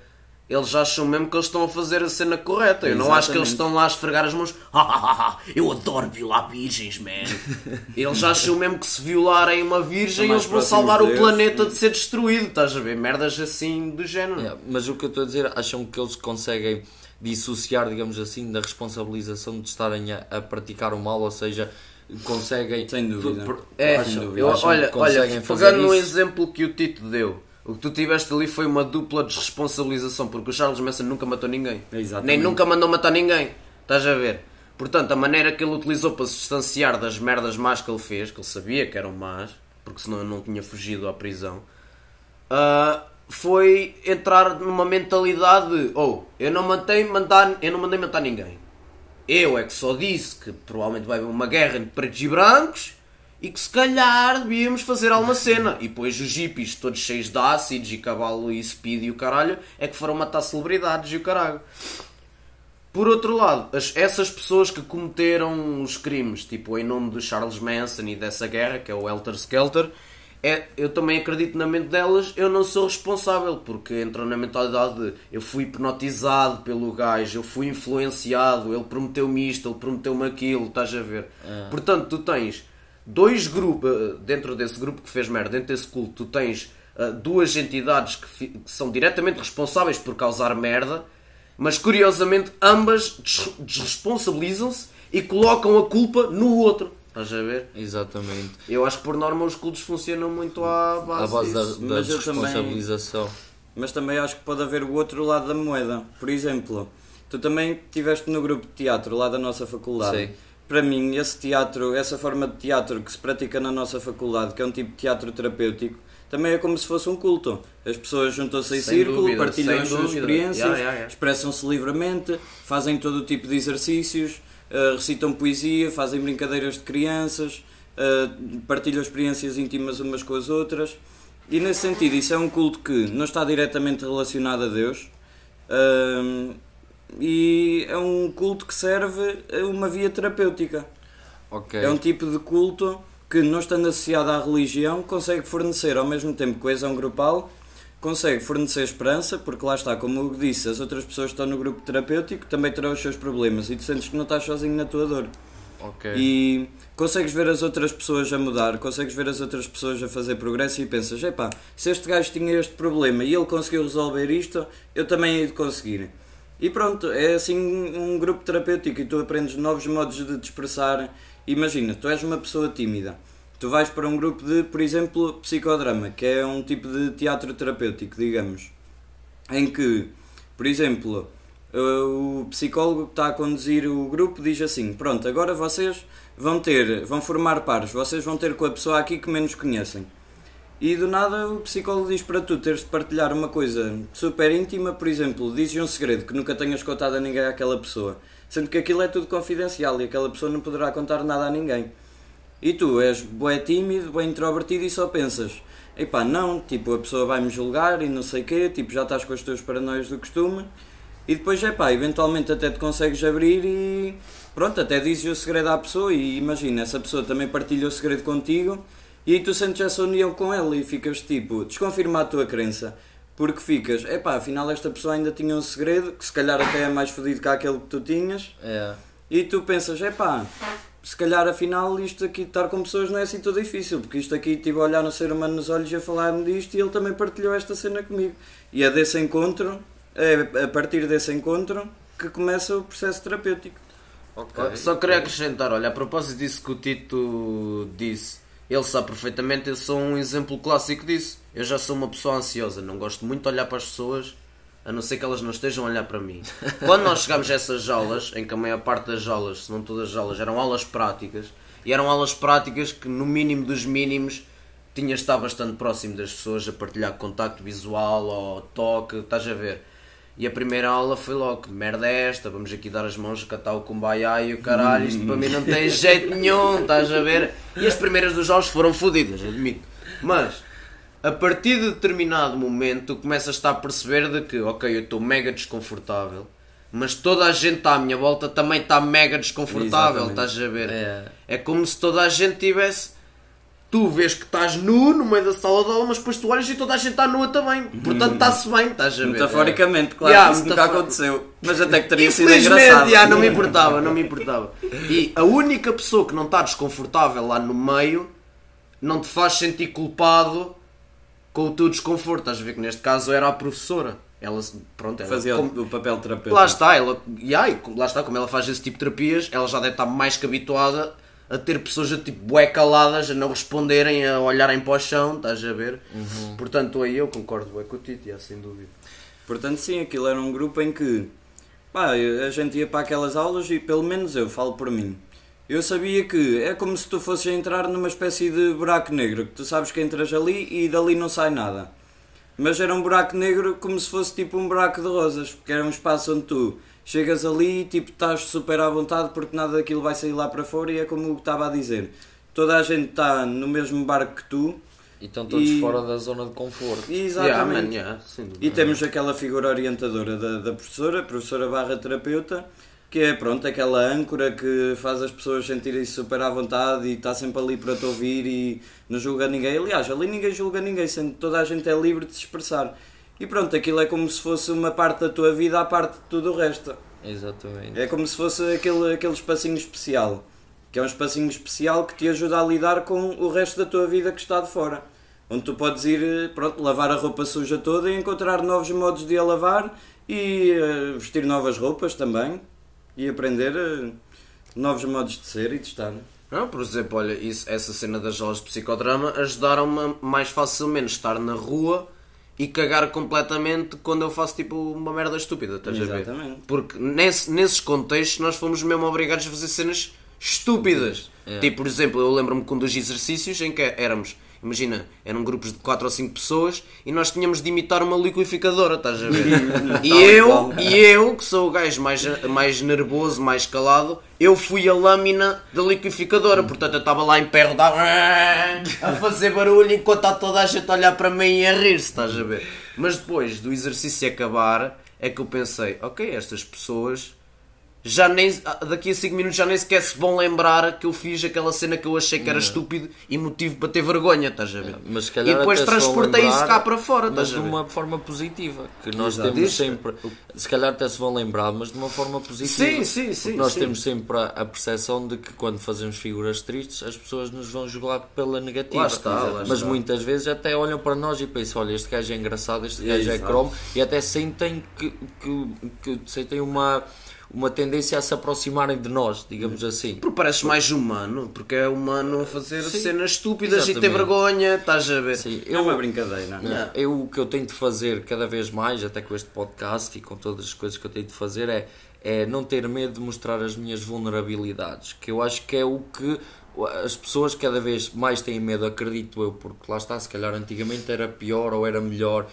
[SPEAKER 2] eles acham mesmo que eles estão a fazer a cena correta. Eu não acho que eles estão lá a esfregar as mãos. "Ah, ah, ah, ah, eu adoro violar virgens, man. eles acham mesmo que se violarem uma virgem eles vão salvar o planeta de ser destruído. Estás a ver? Merdas assim do género.
[SPEAKER 1] Yeah, mas o que eu estou a dizer, acham que eles conseguem dissociar, digamos assim, da responsabilização de estarem a, a praticar o mal, ou seja, conseguem.
[SPEAKER 3] Sem dúvida.
[SPEAKER 1] por-
[SPEAKER 2] É,
[SPEAKER 1] acham-
[SPEAKER 2] eu-
[SPEAKER 1] acham
[SPEAKER 2] olha, olha pegando no exemplo que o Tito deu, o que tu tiveste ali foi uma dupla desresponsabilização, porque o Charles Manson nunca matou ninguém.
[SPEAKER 3] Exatamente.
[SPEAKER 2] Nem nunca mandou matar ninguém. Estás a ver? Portanto, a maneira que ele utilizou para se distanciar das merdas más que ele fez, que ele sabia que eram más, porque senão não tinha fugido à prisão, ah, foi entrar numa mentalidade de oh, eu não mandei matar, eu não mandei matar ninguém. Eu é que só disse que provavelmente vai haver uma guerra entre pretos e brancos e que se calhar devíamos fazer alguma cena. E depois os hippies, todos cheios de ácidos e cavalo e speed e o caralho, é que foram matar celebridades e o caralho. Por outro lado, as- essas pessoas que cometeram os crimes, tipo em nome de Charles Manson e dessa guerra, que é o Helter Skelter, é, eu também acredito na mente delas, eu não sou responsável, porque entram na mentalidade de eu fui hipnotizado pelo gajo, eu fui influenciado, ele prometeu-me isto, ele prometeu-me aquilo, estás a ver? Portanto, tu tens dois grupos, eh, dentro desse grupo que fez merda, dentro desse culto, tu tens eh, duas entidades que, que são diretamente responsáveis por causar merda, mas curiosamente ambas des- desresponsabilizam-se e colocam a culpa no outro. Estás a ver?
[SPEAKER 1] Exatamente.
[SPEAKER 2] Eu acho que por norma os cultos funcionam muito à base,
[SPEAKER 1] À base da,
[SPEAKER 2] disso.
[SPEAKER 1] da
[SPEAKER 3] também-
[SPEAKER 1] responsabilização.
[SPEAKER 3] Mas também acho que pode haver o outro lado da moeda. Por exemplo, tu também estiveste no grupo de teatro lá da nossa faculdade.
[SPEAKER 1] Sim.
[SPEAKER 3] Para mim, esse teatro, essa forma de teatro que se pratica na nossa faculdade, que é um tipo de teatro terapêutico, também é como se fosse um culto. As pessoas juntam-se em
[SPEAKER 2] Sem
[SPEAKER 3] círculo,
[SPEAKER 2] dúvida,
[SPEAKER 3] partilham as suas experiências,
[SPEAKER 2] Yeah, yeah, yeah.
[SPEAKER 3] expressam-se livremente, fazem todo o tipo de exercícios, eh, recitam poesia, fazem brincadeiras de crianças, eh, partilham experiências íntimas umas com as outras. E nesse sentido, isso é um culto que não está diretamente relacionado a Deus ahm, e é um culto que serve a uma via terapêutica.
[SPEAKER 1] Ok.
[SPEAKER 3] É um tipo de culto que, não estando associado à religião, consegue fornecer ao mesmo tempo coesão grupal, consegue fornecer esperança, porque lá está, como Hugo disse, as outras pessoas que estão no grupo terapêutico também terão os seus problemas e tu sentes que não estás sozinho na tua dor.
[SPEAKER 1] ok.
[SPEAKER 3] E consegues ver as outras pessoas a mudar, consegues ver as outras pessoas a fazer progresso e pensas, epá, se este gajo tinha este problema e ele conseguiu resolver isto, eu também hei de conseguir. E pronto, é assim um grupo terapêutico e tu aprendes novos modos de te expressar. Imagina, tu és uma pessoa tímida, tu vais para um grupo de, por exemplo, psicodrama, que é um tipo de teatro terapêutico, digamos, em que, por exemplo, o psicólogo que está a conduzir o grupo diz assim: Pronto, agora vocês vão ter, vão formar pares, vocês vão ter com a pessoa aqui que menos conhecem. E do nada o psicólogo diz para tu teres de partilhar uma coisa super íntima, por exemplo, dizes um segredo que nunca tenhas contado a ninguém àquela pessoa, sendo que aquilo é tudo confidencial e aquela pessoa não poderá contar nada a ninguém. E tu és bué tímido, bué introvertido e só pensas, epá, não, tipo, a pessoa vai-me julgar e não sei quê, tipo, já estás com as tuas paranoias do costume. E depois, epá, eventualmente até te consegues abrir e pronto, até dizes o segredo à pessoa e imagina, essa pessoa também partilha o segredo contigo e aí tu sentes essa união com ela e ficas tipo, desconfirma a tua crença. Porque ficas, epá, afinal esta pessoa ainda tinha um segredo, que se calhar até é mais fodido que aquele que tu tinhas.
[SPEAKER 1] É.
[SPEAKER 3] E tu pensas, epá, se calhar afinal isto aqui de estar com pessoas não é assim tão difícil, porque isto aqui estive a olhar no ser humano nos olhos e a falar-me disto e ele também partilhou esta cena comigo. E é desse encontro, é a partir desse encontro, que começa o processo terapêutico.
[SPEAKER 1] Ok.
[SPEAKER 2] Só queria acrescentar, olha, a propósito disso que o Tito disse, ele sabe perfeitamente, eu sou um exemplo clássico disso. Eu já sou uma pessoa ansiosa, não gosto muito de olhar para as pessoas, a não ser que elas não estejam a olhar para mim. Quando nós chegámos a essas aulas, em que a maior parte das aulas, se não todas as aulas, eram aulas práticas, E eram aulas práticas que, no mínimo dos mínimos, tinhas de estar bastante próximo das pessoas a partilhar contacto visual ou toque, estás a ver? E a primeira aula foi logo, que merda é esta? Vamos aqui dar as mãos, catar o kumbaya e o caralho, isto para mim não tem jeito nenhum, estás a ver? E as primeiras dos aulas foram fodidas, admito. Mas, a partir de determinado momento, começas a perceber de que, ok, eu estou mega desconfortável, mas toda a gente à minha volta também está mega desconfortável,
[SPEAKER 3] Exatamente.
[SPEAKER 2] estás a ver?
[SPEAKER 1] É.
[SPEAKER 2] É como se toda a gente tivesse. Tu vês que estás nu no meio da sala de aula, mas depois tu olhas e toda a gente está nua também. Portanto, está-se bem, estás a ver?
[SPEAKER 3] Metaforicamente, claro,
[SPEAKER 2] Yeah,
[SPEAKER 3] isso nunca
[SPEAKER 2] metafor-
[SPEAKER 3] aconteceu. Mas até que teria sido engraçado.
[SPEAKER 2] já, não me importava, não me importava. E a única pessoa que não está desconfortável lá no meio não te faz sentir culpado com o teu desconforto. Estás a ver que neste caso era a professora. Ela, pronto, ela,
[SPEAKER 3] Fazia
[SPEAKER 2] como-
[SPEAKER 3] o papel de terapeuta.
[SPEAKER 2] Lá está, ela, e aí, lá está, como ela faz esse tipo de terapias, ela já deve estar mais que habituada a ter pessoas a tipo bué caladas, a não responderem, a olharem para o chão, estás a ver? Portanto, aí eu concordo bué com o Tito, já, sem dúvida.
[SPEAKER 3] Portanto, sim, aquilo era um grupo em que pá, a gente ia para aquelas aulas e pelo menos eu falo por mim. Eu sabia que é como se tu fosses entrar numa espécie de buraco negro, que tu sabes que entras ali e dali não sai nada. Mas era um buraco negro como se fosse tipo um buraco de rosas, porque era um espaço onde tu chegas ali e tipo estás super à vontade porque nada daquilo vai sair lá para fora e é como eu estava a dizer. Toda a gente está no mesmo barco que tu.
[SPEAKER 1] E estão todos
[SPEAKER 3] E-
[SPEAKER 1] fora da zona de conforto.
[SPEAKER 3] E
[SPEAKER 2] Yeah,
[SPEAKER 3] exatamente.
[SPEAKER 2] man, yeah.
[SPEAKER 3] E temos aquela figura orientadora da, da professora, professora barra terapeuta, que é pronto, aquela âncora que faz as pessoas sentirem-se super à vontade e está sempre ali para te ouvir e não julga ninguém. Aliás, ali ninguém julga ninguém, sendo que toda a gente é livre de se expressar. E pronto, aquilo é como se fosse uma parte da tua vida à parte de tudo o resto.
[SPEAKER 1] Exatamente.
[SPEAKER 3] É como se fosse aquele, aquele espacinho especial. Que é um espacinho especial que te ajuda a lidar com o resto da tua vida que está de fora. Onde tu podes ir, eh, pronto, lavar a roupa suja toda e encontrar novos modos de a lavar e eh, vestir novas roupas também. E aprender eh, novos modos de ser e de estar.
[SPEAKER 2] Não, por exemplo, olha, isso, essa cena das aulas de psicodrama ajudaram-me a mais facilmente estar na rua e cagar completamente quando eu faço tipo uma merda estúpida, estás a ver?
[SPEAKER 3] Exatamente.
[SPEAKER 2] Porque nesse, nesses contextos nós fomos mesmo obrigados a fazer cenas estúpidas.
[SPEAKER 1] É.
[SPEAKER 2] Tipo, por exemplo, eu lembro-me com um dos exercícios em que éramos, imagina, eram grupos de 4 ou 5 pessoas e nós tínhamos de imitar uma liquidificadora, estás a ver? e eu, e eu, que sou o gajo mais, mais nervoso, mais calado, eu fui a lâmina da liquidificadora. Portanto, eu estava lá em rodava, a fazer barulho enquanto está toda a gente a olhar para mim e a rir-se, estás a ver? Mas depois do exercício acabar, é que eu pensei, ok, estas pessoas já nem, daqui a 5 minutos já nem sequer se vão lembrar que eu fiz aquela cena que eu achei que era estúpido e motivo para ter vergonha, estás a ver?
[SPEAKER 1] Mas se calhar
[SPEAKER 2] e depois transportei isso
[SPEAKER 1] lembrar,
[SPEAKER 2] cá para fora,
[SPEAKER 1] mas
[SPEAKER 2] estás
[SPEAKER 1] de
[SPEAKER 2] a ver?
[SPEAKER 1] uma forma positiva. Que nós
[SPEAKER 3] Exato.
[SPEAKER 1] temos
[SPEAKER 2] Isso.
[SPEAKER 1] sempre. Se calhar até se vão lembrar, mas de uma forma positiva.
[SPEAKER 2] Sim, sim, sim,
[SPEAKER 1] nós
[SPEAKER 2] sim.
[SPEAKER 1] temos sempre a, a percepção de que quando fazemos figuras tristes, as pessoas nos vão julgar pela negativa.
[SPEAKER 2] Lá está, lá
[SPEAKER 1] mas
[SPEAKER 2] está.
[SPEAKER 1] muitas vezes até olham para nós e pensam: olha, este gajo é engraçado, este gajo é
[SPEAKER 3] Exato.
[SPEAKER 1] cromo, e até sentem que, que, que sentem uma. Uma tendência a se aproximarem de nós, digamos assim.
[SPEAKER 2] Porque pareces mais humano, porque é humano a fazer
[SPEAKER 1] Sim,
[SPEAKER 2] cenas estúpidas e ter
[SPEAKER 1] exatamente.
[SPEAKER 2] vergonha, estás a ver?
[SPEAKER 1] Sim,
[SPEAKER 3] É uma brincadeira.
[SPEAKER 1] Não, Eu o que eu tenho de fazer cada vez mais, até com este podcast e com todas as coisas que eu tenho de fazer, é, é não ter medo de mostrar as minhas vulnerabilidades. Que eu acho que é o que as pessoas cada vez mais têm medo, acredito eu, porque lá está, se calhar antigamente era pior ou era melhor.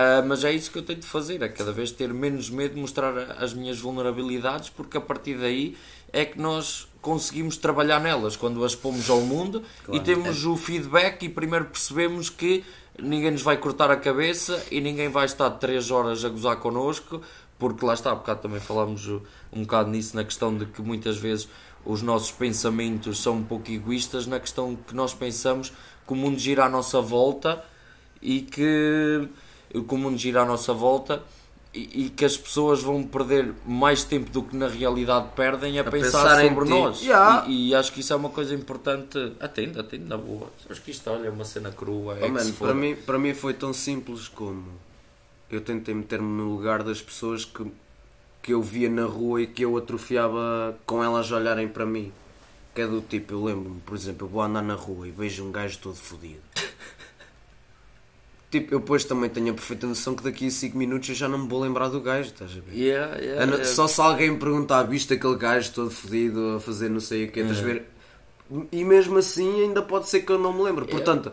[SPEAKER 1] Ah, mas é isso que eu tenho de fazer, é cada vez ter menos medo de mostrar as minhas vulnerabilidades, porque a partir daí é que nós conseguimos trabalhar nelas quando as pomos ao mundo e temos o feedback e primeiro percebemos que ninguém nos vai cortar a cabeça e ninguém vai estar 3 horas a gozar connosco, porque lá está, há bocado também falámos uh, um bocado nisso na questão de que muitas vezes os nossos pensamentos são um pouco egoístas na questão que nós pensamos que o mundo gira à nossa volta e que, que o mundo gira à nossa volta e, e que as pessoas vão perder mais tempo do que na realidade perdem a, pensar,
[SPEAKER 2] pensar em
[SPEAKER 1] sobre
[SPEAKER 2] ti.
[SPEAKER 1] nós.
[SPEAKER 2] Yeah.
[SPEAKER 1] E, e acho que isso é uma coisa importante. Atende, atende, na boa. Acho que isto olha, é uma cena crua. É
[SPEAKER 2] Oh,
[SPEAKER 1] se
[SPEAKER 2] para, mim, para mim foi tão simples como eu tentei meter-me no lugar das pessoas que, que eu via na rua e que eu atrofiava com elas a olharem para mim. Que é do tipo, eu lembro-me, por exemplo, eu vou andar na rua e vejo um gajo todo fodido. Tipo, eu depois também tenho a perfeita noção que daqui a 5 minutos eu já não me vou lembrar do gajo, estás a ver?
[SPEAKER 1] Yeah, yeah,
[SPEAKER 2] Ana-
[SPEAKER 1] yeah.
[SPEAKER 2] Só se alguém me perguntar, viste aquele gajo todo fodido a fazer não sei o que, estás a ver? E mesmo assim ainda pode ser que eu não me lembro. Portanto,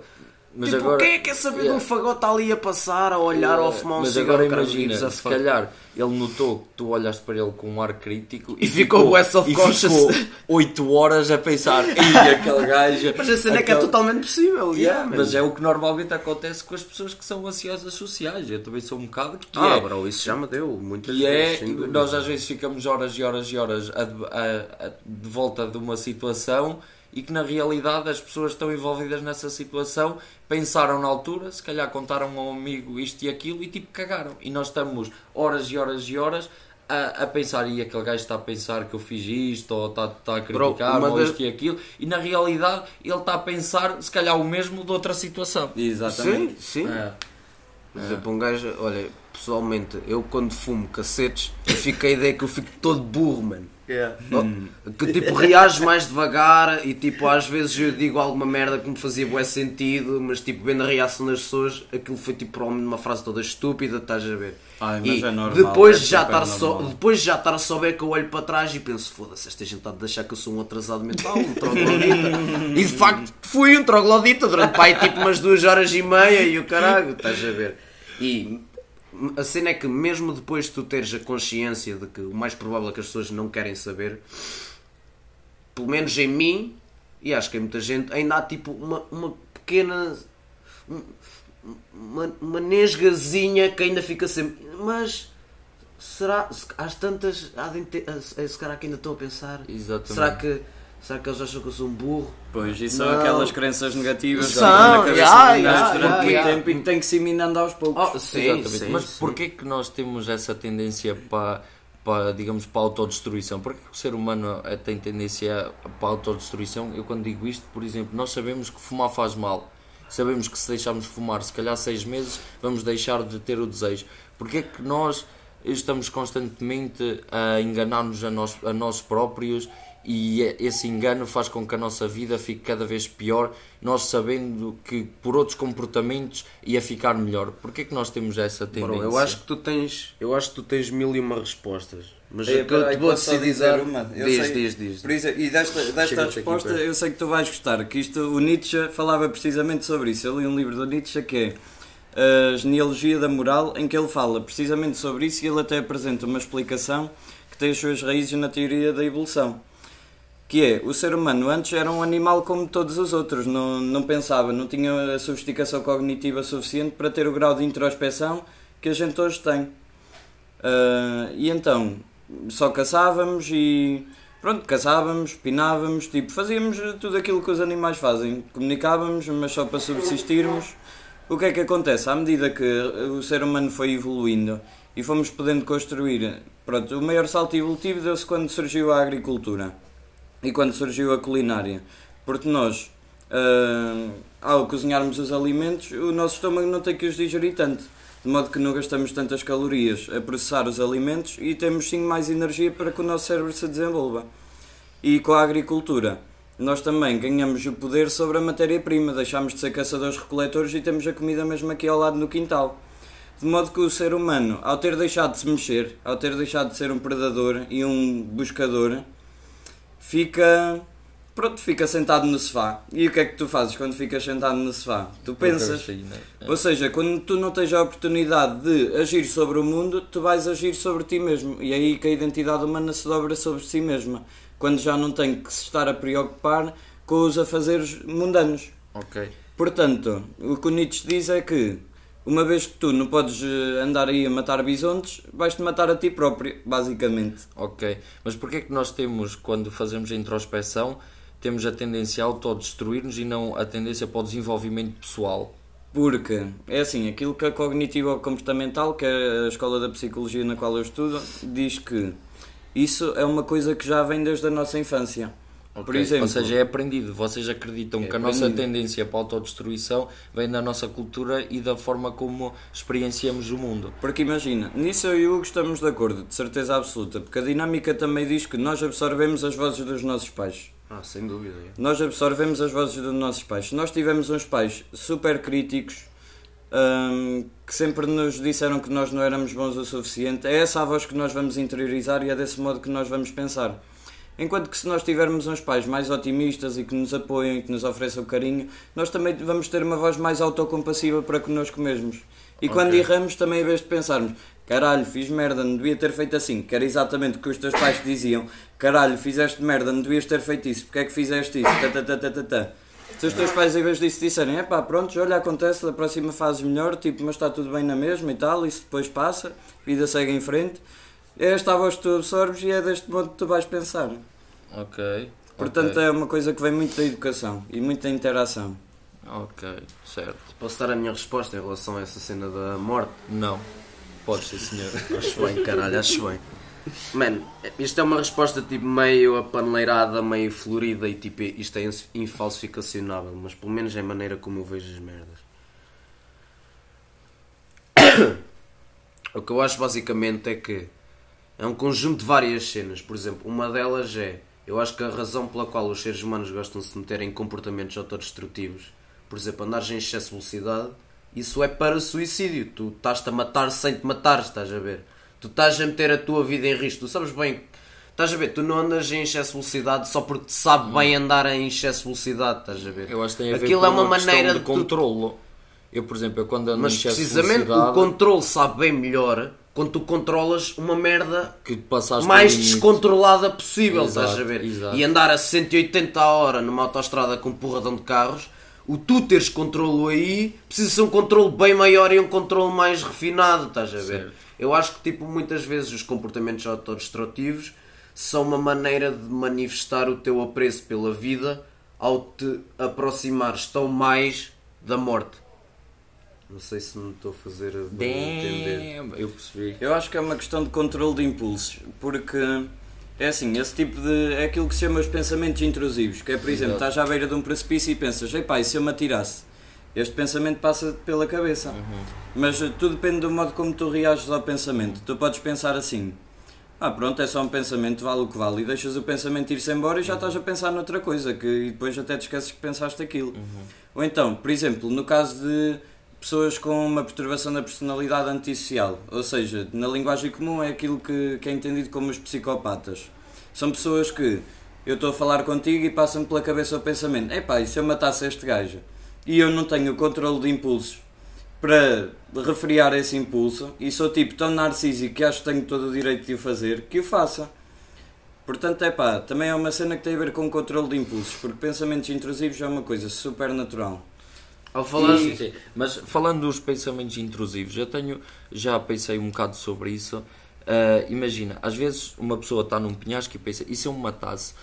[SPEAKER 1] Mas
[SPEAKER 2] tipo,
[SPEAKER 1] agora-
[SPEAKER 2] quem é que quer saber de
[SPEAKER 1] Yeah.
[SPEAKER 2] um fagote ali a passar, a olhar ou a fumar um
[SPEAKER 1] Mas
[SPEAKER 2] cigarro?
[SPEAKER 1] agora imagina, se
[SPEAKER 2] fuck.
[SPEAKER 1] calhar ele notou que tu olhaste para ele com um ar crítico
[SPEAKER 2] E ficou bué
[SPEAKER 1] e
[SPEAKER 2] self-conscious.
[SPEAKER 1] ficou 8 horas a pensar, e aquele gajo.
[SPEAKER 2] Mas a cena é que é totalmente possível.
[SPEAKER 1] Yeah,
[SPEAKER 2] yeah,
[SPEAKER 1] mas é o que normalmente acontece com as pessoas que são ansiosas sociais. Eu também sou um bocado que
[SPEAKER 2] Ah,
[SPEAKER 1] é.
[SPEAKER 2] bro, isso já me deu muitas
[SPEAKER 1] E é,
[SPEAKER 2] vezes. dúvida.
[SPEAKER 1] nós às vezes ficamos horas e horas e horas a- a- a- de volta de uma situação e que na realidade as pessoas que estão envolvidas nessa situação pensaram na altura, se calhar contaram a um amigo isto e aquilo e tipo cagaram. E nós estamos horas e horas e horas a, a pensar, e aquele gajo está a pensar que eu fiz isto, ou está, está a criticar, ou isto e aquilo, e na realidade ele está a pensar se calhar o mesmo de outra situação.
[SPEAKER 3] Exatamente.
[SPEAKER 2] Sim, sim.
[SPEAKER 1] É.
[SPEAKER 2] Por exemplo, um gajo, olha, pessoalmente, eu quando fumo cacetes, eu fico a ideia que eu fico todo burro, mano. Oh, Que tipo reages mais devagar e tipo às vezes eu digo alguma merda que me fazia bué sentido, mas tipo vendo a reação das pessoas, aquilo foi tipo provavelmente uma frase toda estúpida, estás a ver?
[SPEAKER 3] Ai, mas
[SPEAKER 2] e
[SPEAKER 3] é normal,
[SPEAKER 2] depois
[SPEAKER 3] é
[SPEAKER 2] já estar só, depois já estar a souber que eu olho para trás e penso, foda-se, esta gente está a deixar que eu sou um atrasado mental, um troglodita. e de facto fui um troglodita durante pá, aí, tipo umas duas horas e meia e o caralho, estás a ver? E a cena é que mesmo depois de tu teres a consciência de que o mais provável é que as pessoas não querem saber, pelo menos em mim, e acho que em muita gente, ainda há tipo uma, uma pequena. um- Uma, uma nesgazinha que ainda fica sempre. Mas será. se- Às tantas. Há de esse cara que ainda estou a pensar.
[SPEAKER 1] Exatamente.
[SPEAKER 2] Será que. Será que eles acham que eu sou um burro?
[SPEAKER 3] Pois, e são
[SPEAKER 2] Não.
[SPEAKER 3] aquelas crenças negativas que
[SPEAKER 2] São,
[SPEAKER 3] na cabeça
[SPEAKER 2] yeah,
[SPEAKER 3] de
[SPEAKER 2] yeah,
[SPEAKER 3] durante
[SPEAKER 2] yeah,
[SPEAKER 3] muito
[SPEAKER 2] yeah.
[SPEAKER 3] tempo e que tem que se minando aos poucos.
[SPEAKER 2] Oh, sim,
[SPEAKER 1] Exatamente.
[SPEAKER 2] sim,
[SPEAKER 1] Mas
[SPEAKER 2] sim.
[SPEAKER 1] porquê que nós temos essa tendência para, para digamos, para a autodestruição? Porquê que o ser humano eh, tem tendência para a autodestruição? Eu quando digo isto, por exemplo, nós sabemos que fumar faz mal. Sabemos que se deixarmos de fumar, se calhar seis meses, vamos deixar de ter o desejo. Porquê que nós estamos constantemente a enganar-nos a nós, a nós próprios e esse engano faz com que a nossa vida fique cada vez pior, nós sabendo que por outros comportamentos ia ficar melhor. Porquê que nós temos essa tendência?
[SPEAKER 2] Bro, eu acho que tu tens. Eu acho que tu tens mil e uma respostas. Mas
[SPEAKER 3] É,
[SPEAKER 2] eu
[SPEAKER 3] peraí,
[SPEAKER 2] te vou decidir
[SPEAKER 3] dizer uma? Eu
[SPEAKER 2] Diz,
[SPEAKER 3] sei-
[SPEAKER 2] diz, diz.
[SPEAKER 3] Por isso, e desta, desta
[SPEAKER 2] aqui
[SPEAKER 3] resposta
[SPEAKER 2] perto.
[SPEAKER 3] eu sei que tu vais gostar, que isto, o Nietzsche falava precisamente sobre isso. Eu li um livro do Nietzsche que é A Genealogia da Moral, em que ele fala precisamente sobre isso e ele até apresenta uma explicação que tem as suas raízes na teoria da evolução. Que é, o ser humano antes era um animal como todos os outros, não, não pensava, não tinha a sofisticação cognitiva suficiente para ter o grau de introspeção que a gente hoje tem. Ah, e então, só caçávamos e pronto, caçávamos, pinávamos, tipo, fazíamos tudo aquilo que os animais fazem. Comunicávamos, mas só para subsistirmos. O que é que acontece? À medida que o ser humano foi evoluindo e fomos podendo construir, pronto, o maior salto evolutivo deu-se quando surgiu a agricultura e quando surgiu a culinária. Porque nós, ah, ao cozinharmos os alimentos, o nosso estômago não tem que os digerir tanto. De modo que não gastamos tantas calorias a processar os alimentos e temos sim mais energia para que o nosso cérebro se desenvolva. E com a agricultura, nós também ganhamos o poder sobre a matéria-prima, deixamos de ser caçadores-recoletores e temos a comida mesmo aqui ao lado no quintal. De modo que o ser humano, ao ter deixado de se mexer, ao ter deixado de ser um predador e um buscador, fica. Pronto, fica sentado no sofá. E o que é que tu fazes quando ficas sentado no sofá? Tu pensas.
[SPEAKER 1] Assim, né?
[SPEAKER 3] Ou seja, quando tu não tens a oportunidade de agir sobre o mundo, tu vais agir sobre ti mesmo. E é aí que a identidade humana se dobra sobre si mesma. Quando já não tem que se estar a preocupar com os afazeres mundanos.
[SPEAKER 1] Ok.
[SPEAKER 3] Portanto, o que o Nietzsche diz é que uma vez que tu não podes eh, andar aí a matar bisontes, vais-te matar a ti próprio, basicamente.
[SPEAKER 1] Ok. Mas porquê que nós temos, quando fazemos a introspeção, temos a tendência a autodestruir-nos e não a tendência para o desenvolvimento pessoal?
[SPEAKER 3] Porque é assim, aquilo que a cognitiva comportamental, que é a escola da psicologia na qual eu estudo, diz que isso é uma coisa que já vem desde a nossa infância. Por
[SPEAKER 1] Ok.
[SPEAKER 3] exemplo,
[SPEAKER 1] Ou seja, é aprendido. Vocês acreditam
[SPEAKER 3] É
[SPEAKER 1] que a nossa tendência para a autodestruição vem da nossa cultura e da forma como experienciamos o mundo.
[SPEAKER 3] Porque imagina, nisso eu e o Hugo estamos de acordo, de certeza absoluta, porque a dinâmica também diz que nós absorvemos as vozes dos nossos pais.
[SPEAKER 2] Ah, sem dúvida. é.
[SPEAKER 3] Nós absorvemos as vozes dos nossos pais. Se nós tivermos uns pais super críticos, hum, que sempre nos disseram que nós não éramos bons o suficiente, é essa a voz que nós vamos interiorizar e é desse modo que nós vamos pensar. Enquanto que se nós tivermos uns pais mais otimistas e que nos apoiam e que nos ofereçam carinho, nós também vamos ter uma voz mais autocompassiva para connosco mesmos. E quando
[SPEAKER 1] Ok.
[SPEAKER 3] erramos, também em vez de pensarmos caralho, fiz merda, não devia ter feito assim, que era exatamente o que os teus pais te diziam, caralho, fizeste merda, não devias ter feito isso, porque é que fizeste isso? Tá, tá, tá, tá, tá, tá. Se os teus pais em vez disso disserem, é pá, pronto, olha, acontece, da próxima fase melhor, tipo, mas está tudo bem na mesma e tal, isso depois passa, a vida segue em frente, é esta voz que tu absorves e é deste modo que tu vais pensar.
[SPEAKER 1] Ok.
[SPEAKER 3] Portanto,
[SPEAKER 1] ok.
[SPEAKER 3] é uma coisa que vem muito da educação e muito da interação.
[SPEAKER 1] Ok, certo.
[SPEAKER 2] Posso dar a minha resposta em relação a essa cena da morte?
[SPEAKER 1] Não. Pode ser, senhor.
[SPEAKER 2] Acho bem, caralho, acho bem. Mano, isto é uma resposta tipo meio apaneleirada, meio florida e tipo isto é infalsificacionável, mas pelo menos é a maneira como eu vejo as merdas. O que eu acho basicamente é que é um conjunto de várias cenas. Por exemplo, uma delas é eu acho que a razão pela qual os seres humanos gostam de se meter em comportamentos autodestrutivos, por exemplo, andares em excesso de velocidade, isso é para suicídio. Tu estás-te a matar sem te matar, estás a ver? Tu estás a meter a tua vida em risco. Tu sabes bem. Estás a ver? Tu não andas em excesso de velocidade só porque te sabe bem andar em excesso de velocidade, estás a ver?
[SPEAKER 1] Eu acho que tem a ver
[SPEAKER 2] Aquilo
[SPEAKER 1] com
[SPEAKER 2] é uma
[SPEAKER 1] questão
[SPEAKER 2] maneira
[SPEAKER 1] de
[SPEAKER 2] tu-
[SPEAKER 1] controlo. Eu, por exemplo, eu quando ando
[SPEAKER 2] Mas
[SPEAKER 1] em excesso de
[SPEAKER 2] precisamente o
[SPEAKER 1] velocidade,
[SPEAKER 2] controle sabe bem melhor quando tu controlas uma merda
[SPEAKER 1] que passaste
[SPEAKER 2] mais
[SPEAKER 1] o
[SPEAKER 2] descontrolada possível,
[SPEAKER 1] Exato,
[SPEAKER 2] estás a ver?
[SPEAKER 1] exato.
[SPEAKER 2] E andar a 180 a hora numa autoestrada com um porradão de carros, o tu teres controlo aí precisa ser um controle bem maior e um controle mais refinado, estás a ver?
[SPEAKER 1] Certo.
[SPEAKER 2] Eu acho que tipo muitas vezes os comportamentos autodestrutivos são uma maneira de manifestar o teu apreço pela vida ao te aproximares tão mais da morte. Não sei se me estou a fazer bem entender.
[SPEAKER 1] Eu percebi.
[SPEAKER 3] Eu acho que é uma questão de controle de impulsos, porque é assim, esse tipo de. é aquilo que se chama os pensamentos intrusivos, que é, por exemplo,
[SPEAKER 1] Exato.
[SPEAKER 3] estás à beira de um precipício e pensas, ei pá, e se eu me atirasse? Este pensamento passa pela cabeça. Mas eh, tudo depende do modo como tu reages ao pensamento. Tu podes pensar assim, ah pronto, é só um pensamento, vale o que vale, e deixas o pensamento ir-se embora e já estás a pensar noutra coisa, que e depois até te esqueces que pensaste aquilo. Ou então, por exemplo, no caso de pessoas com uma perturbação da personalidade antissocial, ou seja, na linguagem comum é aquilo que, que é entendido como os psicopatas. São pessoas que eu estou a falar contigo e passam-me pela cabeça o pensamento: epá, e se eu matasse este gajo? E eu não tenho o controle de impulsos para refriar esse impulso e sou tipo tão narcísico que acho que tenho todo o direito de o fazer, que o faça. Portanto, é pá, também é uma cena que tem a ver com o controle de impulsos, porque pensamentos intrusivos é uma coisa super natural.
[SPEAKER 2] Ao falar
[SPEAKER 1] Sim, sim. Mas falando dos pensamentos intrusivos, eu tenho já pensei um bocado sobre isso. Ah, imagina, às vezes uma pessoa está num penhasco e pensa, e se eu me matasse?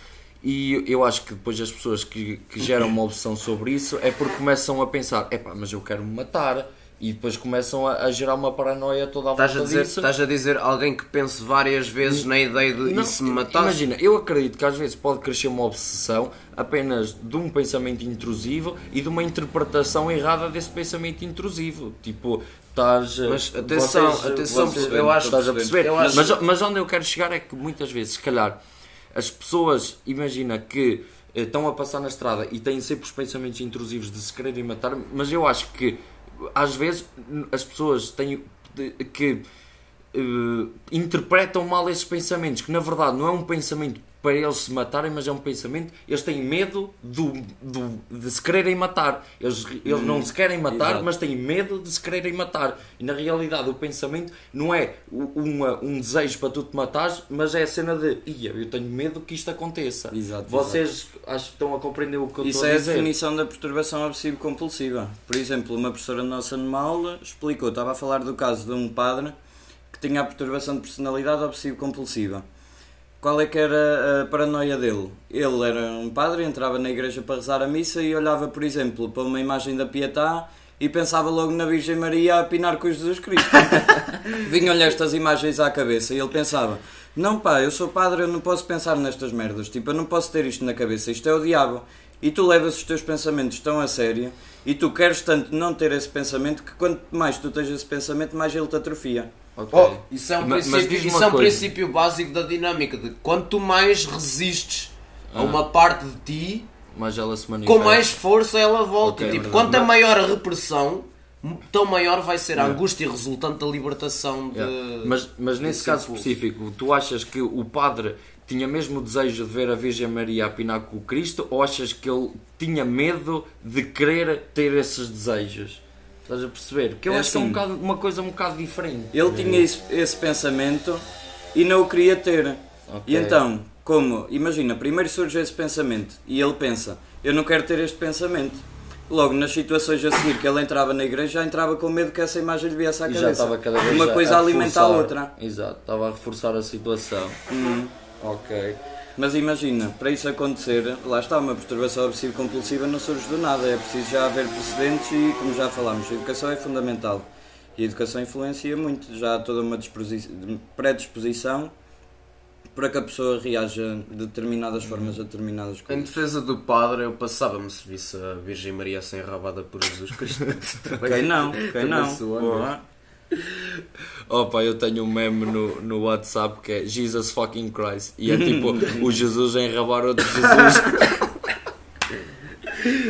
[SPEAKER 1] E eu acho que depois as pessoas que, que geram uma obsessão sobre isso é porque começam a pensar, epá, mas eu quero me matar. E depois começam a, a gerar uma paranoia toda à
[SPEAKER 2] Estás a,
[SPEAKER 1] volta
[SPEAKER 2] dizer,
[SPEAKER 1] disso.
[SPEAKER 2] estás a dizer alguém que pense várias vezes na ideia de
[SPEAKER 1] Não,
[SPEAKER 2] se matasse?
[SPEAKER 1] Imagina, eu acredito que às vezes pode crescer uma obsessão apenas de um pensamento intrusivo e de uma interpretação errada desse pensamento intrusivo. Tipo, estás.
[SPEAKER 2] Mas atenção, atenção, eu acho-
[SPEAKER 1] estás a perceber.
[SPEAKER 2] acho-
[SPEAKER 1] Mas, mas onde eu quero chegar é que muitas vezes, se calhar, as pessoas, imagina que eh, estão a passar na estrada e têm sempre os pensamentos intrusivos de se quererem matar, mas eu acho que às vezes as pessoas têm que eh, interpretam mal esses pensamentos, que na verdade não é um pensamento para eles se matarem, mas é um pensamento, eles têm medo do, do- de se quererem matar. Eles, eles não se querem matar,
[SPEAKER 3] exato.
[SPEAKER 1] mas têm medo de se quererem matar. E na realidade o pensamento não é uma, um desejo para tu te matares, mas é a cena de "Ia, eu tenho medo que isto aconteça.
[SPEAKER 3] Exato,
[SPEAKER 1] Vocês acho que estão a compreender o que eu
[SPEAKER 3] Isso
[SPEAKER 1] estou a
[SPEAKER 3] é a
[SPEAKER 1] dizer.
[SPEAKER 3] definição da perturbação obsessivo-compulsiva. Por exemplo, uma professora nossa numa aula explicou, estava a falar do caso de um padre que tinha a perturbação de personalidade obsessivo-compulsiva. Qual é que era a paranoia dele? Ele era um padre, entrava na igreja para rezar a missa e olhava, por exemplo, para uma imagem da Pietá e pensava logo na Virgem Maria a pinar com Jesus Cristo. Vinham-lhe estas imagens à cabeça e ele pensava: Não, pá, eu sou padre, eu não posso pensar nestas merdas. Tipo, eu não posso ter isto na cabeça, isto é o diabo. E tu levas os teus pensamentos tão a sério e tu queres tanto não ter esse pensamento que quanto mais tu tens esse pensamento, mais ele te atrofia.
[SPEAKER 1] Ok.
[SPEAKER 2] Oh, isso é um,
[SPEAKER 1] Ma- mas
[SPEAKER 2] princípio,
[SPEAKER 1] diz-me
[SPEAKER 2] isso é um princípio básico da dinâmica. De quanto mais resistes
[SPEAKER 1] Ah.
[SPEAKER 2] a uma parte de ti,
[SPEAKER 1] Mas manifesta.
[SPEAKER 2] com mais força ela volta.
[SPEAKER 1] Ok,
[SPEAKER 2] tipo, quanto é
[SPEAKER 1] Mas-
[SPEAKER 2] maior a repressão, tão maior vai ser a angústia resultante da libertação de.
[SPEAKER 1] Yeah. Mas, mas nesse caso específico, tu achas que o padre tinha mesmo o desejo de ver a Virgem Maria a pinar com o Cristo ou achas que ele tinha medo de querer ter esses desejos? Estás a perceber? Que eu
[SPEAKER 3] É
[SPEAKER 1] acho que é um
[SPEAKER 3] assim.
[SPEAKER 1] bocado, uma coisa um bocado diferente.
[SPEAKER 3] Ele tinha esse, esse pensamento e não o queria ter.
[SPEAKER 1] Ok.
[SPEAKER 3] E então, como? Imagina, primeiro surge esse pensamento e ele pensa: Eu não quero ter este pensamento. Logo, nas situações a seguir que ele entrava na igreja, já entrava com medo que essa imagem lhe viesse à
[SPEAKER 1] E
[SPEAKER 3] cabeça.
[SPEAKER 1] já estava cada vez
[SPEAKER 3] Uma
[SPEAKER 1] a-
[SPEAKER 3] coisa
[SPEAKER 1] a
[SPEAKER 3] alimenta a outra.
[SPEAKER 1] Exato, estava a reforçar a situação.
[SPEAKER 3] Hum.
[SPEAKER 1] Ok.
[SPEAKER 3] Mas imagina, para isso acontecer, lá está, uma perturbação obsessiva compulsiva não surge do nada, é preciso já haver precedentes e, como já falámos, a educação é fundamental. E a educação influencia muito, já há toda uma disposi- predisposição para que a pessoa reaja de determinadas formas a determinadas
[SPEAKER 2] Em
[SPEAKER 3] coisas.
[SPEAKER 2] defesa do padre, eu passava-me se visse a Virgem Maria a ser enrabada por Jesus Cristo.
[SPEAKER 3] Quem não? Quem não?
[SPEAKER 1] Opa, eu tenho um meme no, no WhatsApp que é Jesus fucking Christ. E é tipo o Jesus a enrabar outro Jesus.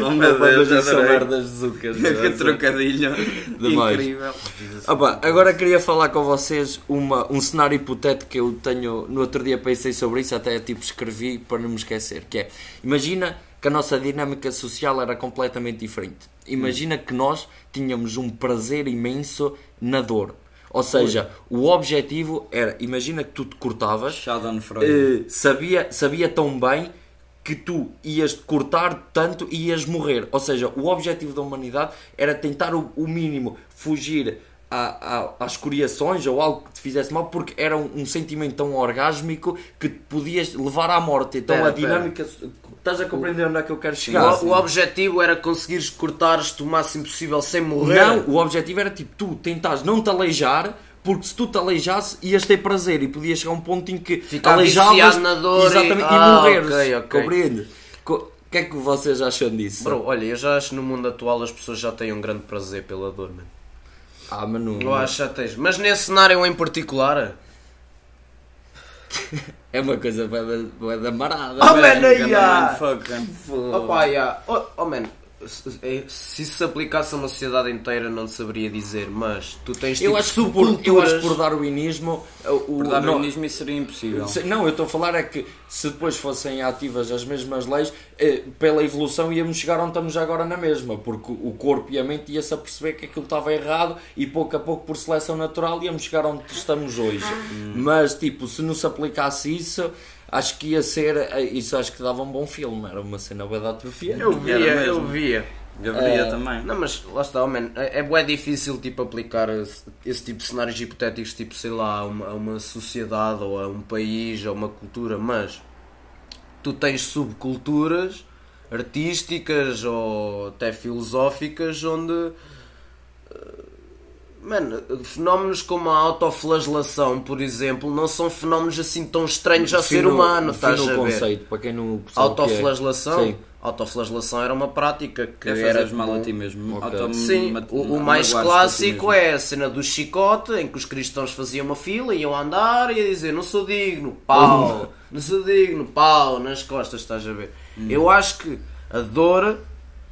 [SPEAKER 3] Oh meu Deus,
[SPEAKER 1] Mas são merdas zucas.
[SPEAKER 3] Que trocadilho
[SPEAKER 1] Demais.
[SPEAKER 3] incrível.
[SPEAKER 1] Opa, agora queria falar com vocês uma, um cenário hipotético que eu tenho. No outro dia pensei sobre isso, até tipo escrevi para não me esquecer. Que é: imagina que a nossa dinâmica social era completamente diferente. Imagina que nós tínhamos um prazer imenso na dor. Ou seja, o objetivo era: imagina que tu te cortavas, eh, sabia, sabia tão bem que tu ias te cortar tanto e ias morrer. Ou seja, o objetivo da humanidade era tentar o, o mínimo fugir à- à- às coriações ou algo que te fizesse mal, porque era um, um sentimento tão orgásmico que te podias levar à morte. Então
[SPEAKER 2] Pera,
[SPEAKER 1] a dinâmica. Estás a compreender onde é que eu quero
[SPEAKER 2] O,
[SPEAKER 1] chegar?
[SPEAKER 2] o objetivo era conseguires cortar-te o máximo possível sem morrer.
[SPEAKER 1] Não, o objetivo era tipo tu tentares não te aleijar, porque se tu te aleijasse ias ter prazer e podias chegar a um ponto em que
[SPEAKER 2] Ficar
[SPEAKER 1] aleijavas
[SPEAKER 2] na dor e-
[SPEAKER 1] exatamente, e,
[SPEAKER 2] Ah,
[SPEAKER 1] morreres.
[SPEAKER 2] ok, ok.
[SPEAKER 1] Compreende? Co- O que é que vocês acham disso?
[SPEAKER 2] Bro, olha, eu já acho que no mundo atual as pessoas já têm um grande prazer pela dor, mano.
[SPEAKER 1] Ah, mas não.
[SPEAKER 2] Eu acho que já tens. Mas nesse cenário em particular,
[SPEAKER 1] É uma coisa bué da- marada.
[SPEAKER 2] Oh, man, yeah. Opa, yeah. oh, oh man, se é- se aplicasse a uma sociedade inteira não saberia dizer, mas tu tens
[SPEAKER 1] Eu
[SPEAKER 2] tipo
[SPEAKER 1] acho, que por, eu
[SPEAKER 2] subculturas-
[SPEAKER 1] acho por darwinismo. o-
[SPEAKER 3] Por
[SPEAKER 1] não-
[SPEAKER 3] darwinismo isso seria impossível.
[SPEAKER 1] Não, eu estou a falar é que se depois fossem ativas as mesmas leis, eh, pela evolução íamos chegar onde estamos agora na mesma, porque o corpo e a mente ia-se a perceber que aquilo estava errado e pouco a pouco, por seleção natural, íamos chegar onde estamos hoje. Mas, tipo, se não se aplicasse isso, acho que ia ser. eh, Isso acho que dava um bom filme, era uma cena bué da atrofia.
[SPEAKER 2] Eu via, eu via.
[SPEAKER 3] Deveria
[SPEAKER 1] É.
[SPEAKER 3] também.
[SPEAKER 2] Não, mas lá está, man, é, é difícil tipo, aplicar esse, esse tipo de cenários hipotéticos, tipo, sei lá, a uma, a uma sociedade ou a um país ou a uma cultura, mas tu tens subculturas artísticas ou até filosóficas onde eh, Mano, fenómenos como a autoflagelação, por exemplo, não são fenómenos assim tão estranhos ao ser humano, estás a ver?
[SPEAKER 1] conceito, para quem não é.
[SPEAKER 2] Autoflagelação?
[SPEAKER 1] Sim.
[SPEAKER 2] Autoflagelação era uma prática que
[SPEAKER 3] É
[SPEAKER 2] era
[SPEAKER 3] fazer mal a ti mesmo.
[SPEAKER 1] Ok.
[SPEAKER 3] Autom-
[SPEAKER 2] Sim, o, o
[SPEAKER 3] ma-
[SPEAKER 2] mais clássico é a cena do chicote, em que os cristãos faziam uma fila, iam andar e a dizer não sou digno, pau, não sou digno, pau, nas costas, estás a ver?
[SPEAKER 3] Hum.
[SPEAKER 2] Eu acho que a dor,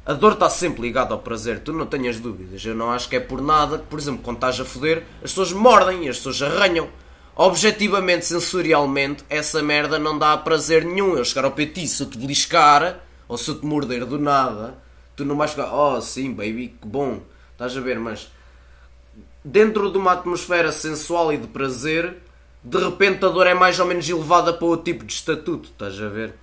[SPEAKER 2] a dor está sempre ligada ao prazer, tu não tenhas dúvidas. Eu não acho que é por nada, que, por exemplo, quando estás a foder, as pessoas mordem e as pessoas arranham. Objetivamente, sensorialmente, essa merda não dá prazer nenhum. Eu chegar ao pé de ti, se eu te beliscar, ou se eu te morder do nada, tu não vais ficar, oh sim, baby, que bom, estás a ver, mas dentro de uma atmosfera sensual e de prazer, de repente a dor é mais ou menos elevada para outro tipo de estatuto, estás a ver?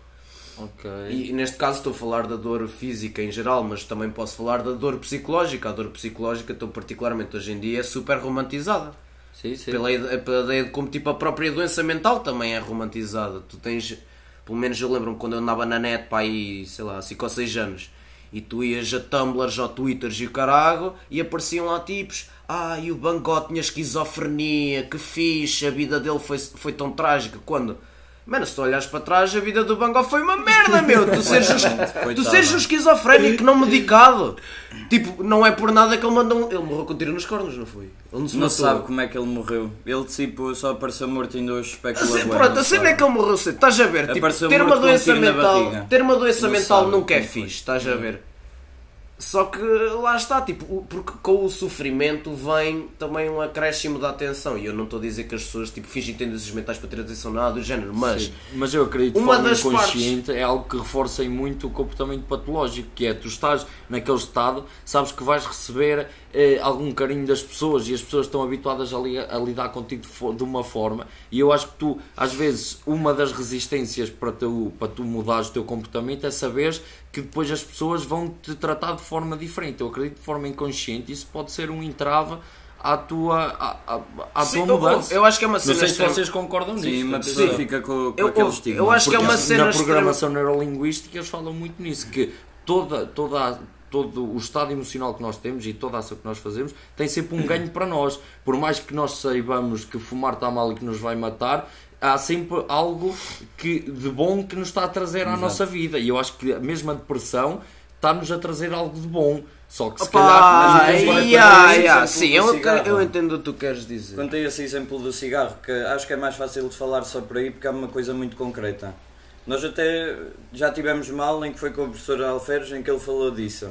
[SPEAKER 1] Ok.
[SPEAKER 2] E neste caso estou a falar da dor física em geral, mas também posso falar da dor psicológica. A dor psicológica, então, particularmente hoje em dia, é super romantizada.
[SPEAKER 1] Sim, sim.
[SPEAKER 2] Pela ideia, pela ideia de como tipo a própria doença mental também é romantizada. Tu tens, pelo menos eu lembro-me quando eu andava na net para aí, sei lá, 5 ou 6 anos, e tu ias a Tumblrs ou Twitters e o carago, e apareciam lá tipos, ah, e o Bangó tinha esquizofrenia, que fixe, a vida dele foi, foi tão trágica. Quando? Mano, se tu olhares para trás, a vida do Bangó foi uma merda, meu! Tu seres, um- tu seres um esquizofrénico não medicado. Tipo, não é por nada que ele mandou. um- Ele morreu com tiro nos cornos, não foi? Ele não se
[SPEAKER 3] Não
[SPEAKER 2] matou.
[SPEAKER 3] sabe como é que ele morreu. Ele tipo só apareceu morto em dois especula
[SPEAKER 2] Assim, pronto, assim é que ele morreu cedo. Estás a ver? Tipo, ter uma
[SPEAKER 3] um
[SPEAKER 2] doença mental, ter uma doença mental nunca é fixe, estás a ver? Só que lá está, tipo, porque com o sofrimento vem também um acréscimo da atenção. E eu não estou a dizer que as pessoas tipo, fingem desejos mentais para ter atenção nada do género, mas
[SPEAKER 1] Sim, mas eu acredito que
[SPEAKER 2] Uma
[SPEAKER 1] forma
[SPEAKER 2] das
[SPEAKER 1] inconsciente é algo que reforça muito o comportamento patológico, que é tu estás naquele estado, sabes que vais receber eh, algum carinho das pessoas e as pessoas estão habituadas a, li- a lidar contigo de, de uma forma e eu acho que tu, às vezes, uma das resistências para tu, para tu mudares o teu comportamento é saberes que depois as pessoas vão te tratar de forma diferente. Eu acredito de forma inconsciente, isso pode ser um entrave à tua, à, à, à
[SPEAKER 2] Sim,
[SPEAKER 1] tua
[SPEAKER 2] eu-
[SPEAKER 1] mudança.
[SPEAKER 2] eu acho que é uma
[SPEAKER 1] Não
[SPEAKER 2] cena
[SPEAKER 1] sei se
[SPEAKER 2] extrema-
[SPEAKER 1] vocês concordam nisso.
[SPEAKER 3] Sim, uma pessoa
[SPEAKER 2] Sim.
[SPEAKER 3] fica com, com
[SPEAKER 2] Eu-
[SPEAKER 3] aquele
[SPEAKER 2] eu-
[SPEAKER 3] estigma.
[SPEAKER 2] eu acho que é uma cena
[SPEAKER 1] na
[SPEAKER 2] extrema-
[SPEAKER 1] programação neurolinguística eles falam muito nisso, que toda, toda, a- todo o estado emocional que nós temos e toda a ação que nós fazemos tem sempre um ganho para nós. Por mais que nós saibamos que fumar está mal e que nos vai matar, há sempre algo que, de bom que nos está a trazer à nossa vida. E eu acho que a mesma depressão está-nos a trazer algo de bom. Só que se
[SPEAKER 2] Opa,
[SPEAKER 1] calhar...
[SPEAKER 3] mas
[SPEAKER 2] sim,
[SPEAKER 3] do
[SPEAKER 2] eu,
[SPEAKER 3] cigarro.
[SPEAKER 2] eu entendo o que tu queres dizer.
[SPEAKER 3] Quanto a esse exemplo do cigarro, que acho que é mais fácil de falar só por aí porque é uma coisa muito concreta. Nós até já tivemos mal em que foi com o professor Alferes em que ele falou disso,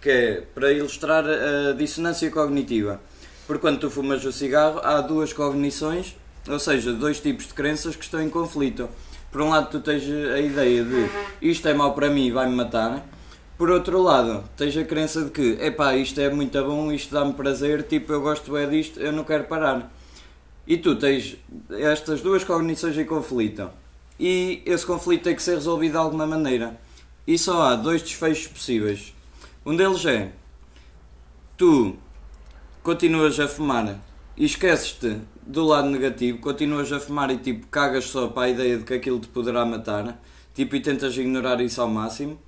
[SPEAKER 3] que é para ilustrar a dissonância cognitiva. Porque quando tu fumas o cigarro há duas cognições, ou seja, dois tipos de crenças que estão em conflito. Por um lado tu tens a ideia de isto é mau para mim e vai-me matar, por outro lado, tens a crença de que, epá, isto é muito bom, isto dá-me prazer, tipo, eu gosto é disto, eu não quero parar. E tu tens estas duas cognições em conflito. E esse conflito tem que ser resolvido de alguma maneira. E só há dois desfechos possíveis. Um deles é, tu continuas a fumar e esqueces-te do lado negativo, continuas a fumar e tipo, cagas só para a ideia de que aquilo te poderá matar, tipo, e tentas ignorar isso ao máximo.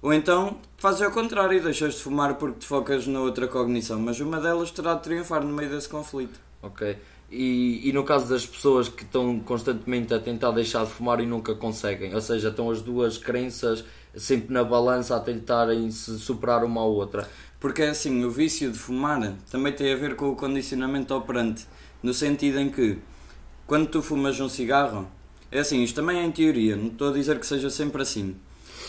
[SPEAKER 3] Ou então fazes ao contrário e deixas de fumar porque te focas na outra cognição, mas uma delas terá de triunfar no meio desse conflito.
[SPEAKER 1] Ok. E, e no caso das pessoas que estão constantemente a tentar deixar de fumar e nunca conseguem, ou seja, estão as duas crenças sempre na balança a tentarem se superar uma à outra.
[SPEAKER 3] Porque é assim, o vício de fumar também tem a ver com o condicionamento operante, no sentido em que quando tu fumas um cigarro, é assim, isto também é em teoria, não estou a dizer que seja sempre assim,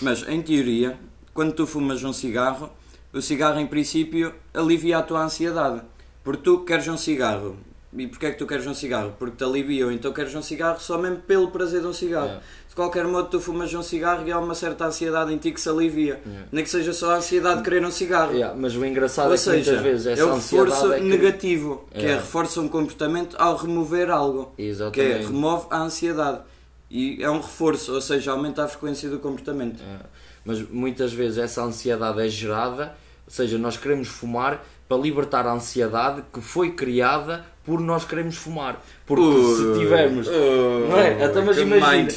[SPEAKER 3] mas em teoria, quando tu fumas um cigarro, o cigarro em princípio alivia a tua ansiedade, porque tu queres um cigarro. E porquê é que tu queres um cigarro? Porque te alivia, ou então queres um cigarro só mesmo pelo prazer de um cigarro.
[SPEAKER 1] Yeah.
[SPEAKER 3] De qualquer modo, tu fumas um cigarro e há uma certa ansiedade em ti que se alivia.
[SPEAKER 1] Yeah.
[SPEAKER 3] Nem que seja só a ansiedade de querer um cigarro.
[SPEAKER 1] Yeah, mas o engraçado
[SPEAKER 3] Ou
[SPEAKER 1] é que
[SPEAKER 3] seja,
[SPEAKER 1] muitas vezes essa
[SPEAKER 3] é o reforço
[SPEAKER 1] é que...
[SPEAKER 3] negativo, que é reforça um comportamento ao remover algo, que é
[SPEAKER 1] Exatamente.
[SPEAKER 3] remove a ansiedade. E é um reforço, ou seja, aumenta a frequência do comportamento.
[SPEAKER 1] Mas muitas vezes essa ansiedade é gerada, ou seja, nós queremos fumar para libertar a ansiedade que foi criada por nós queremos fumar. Porque se tivermos. não é? Então, mas imagina,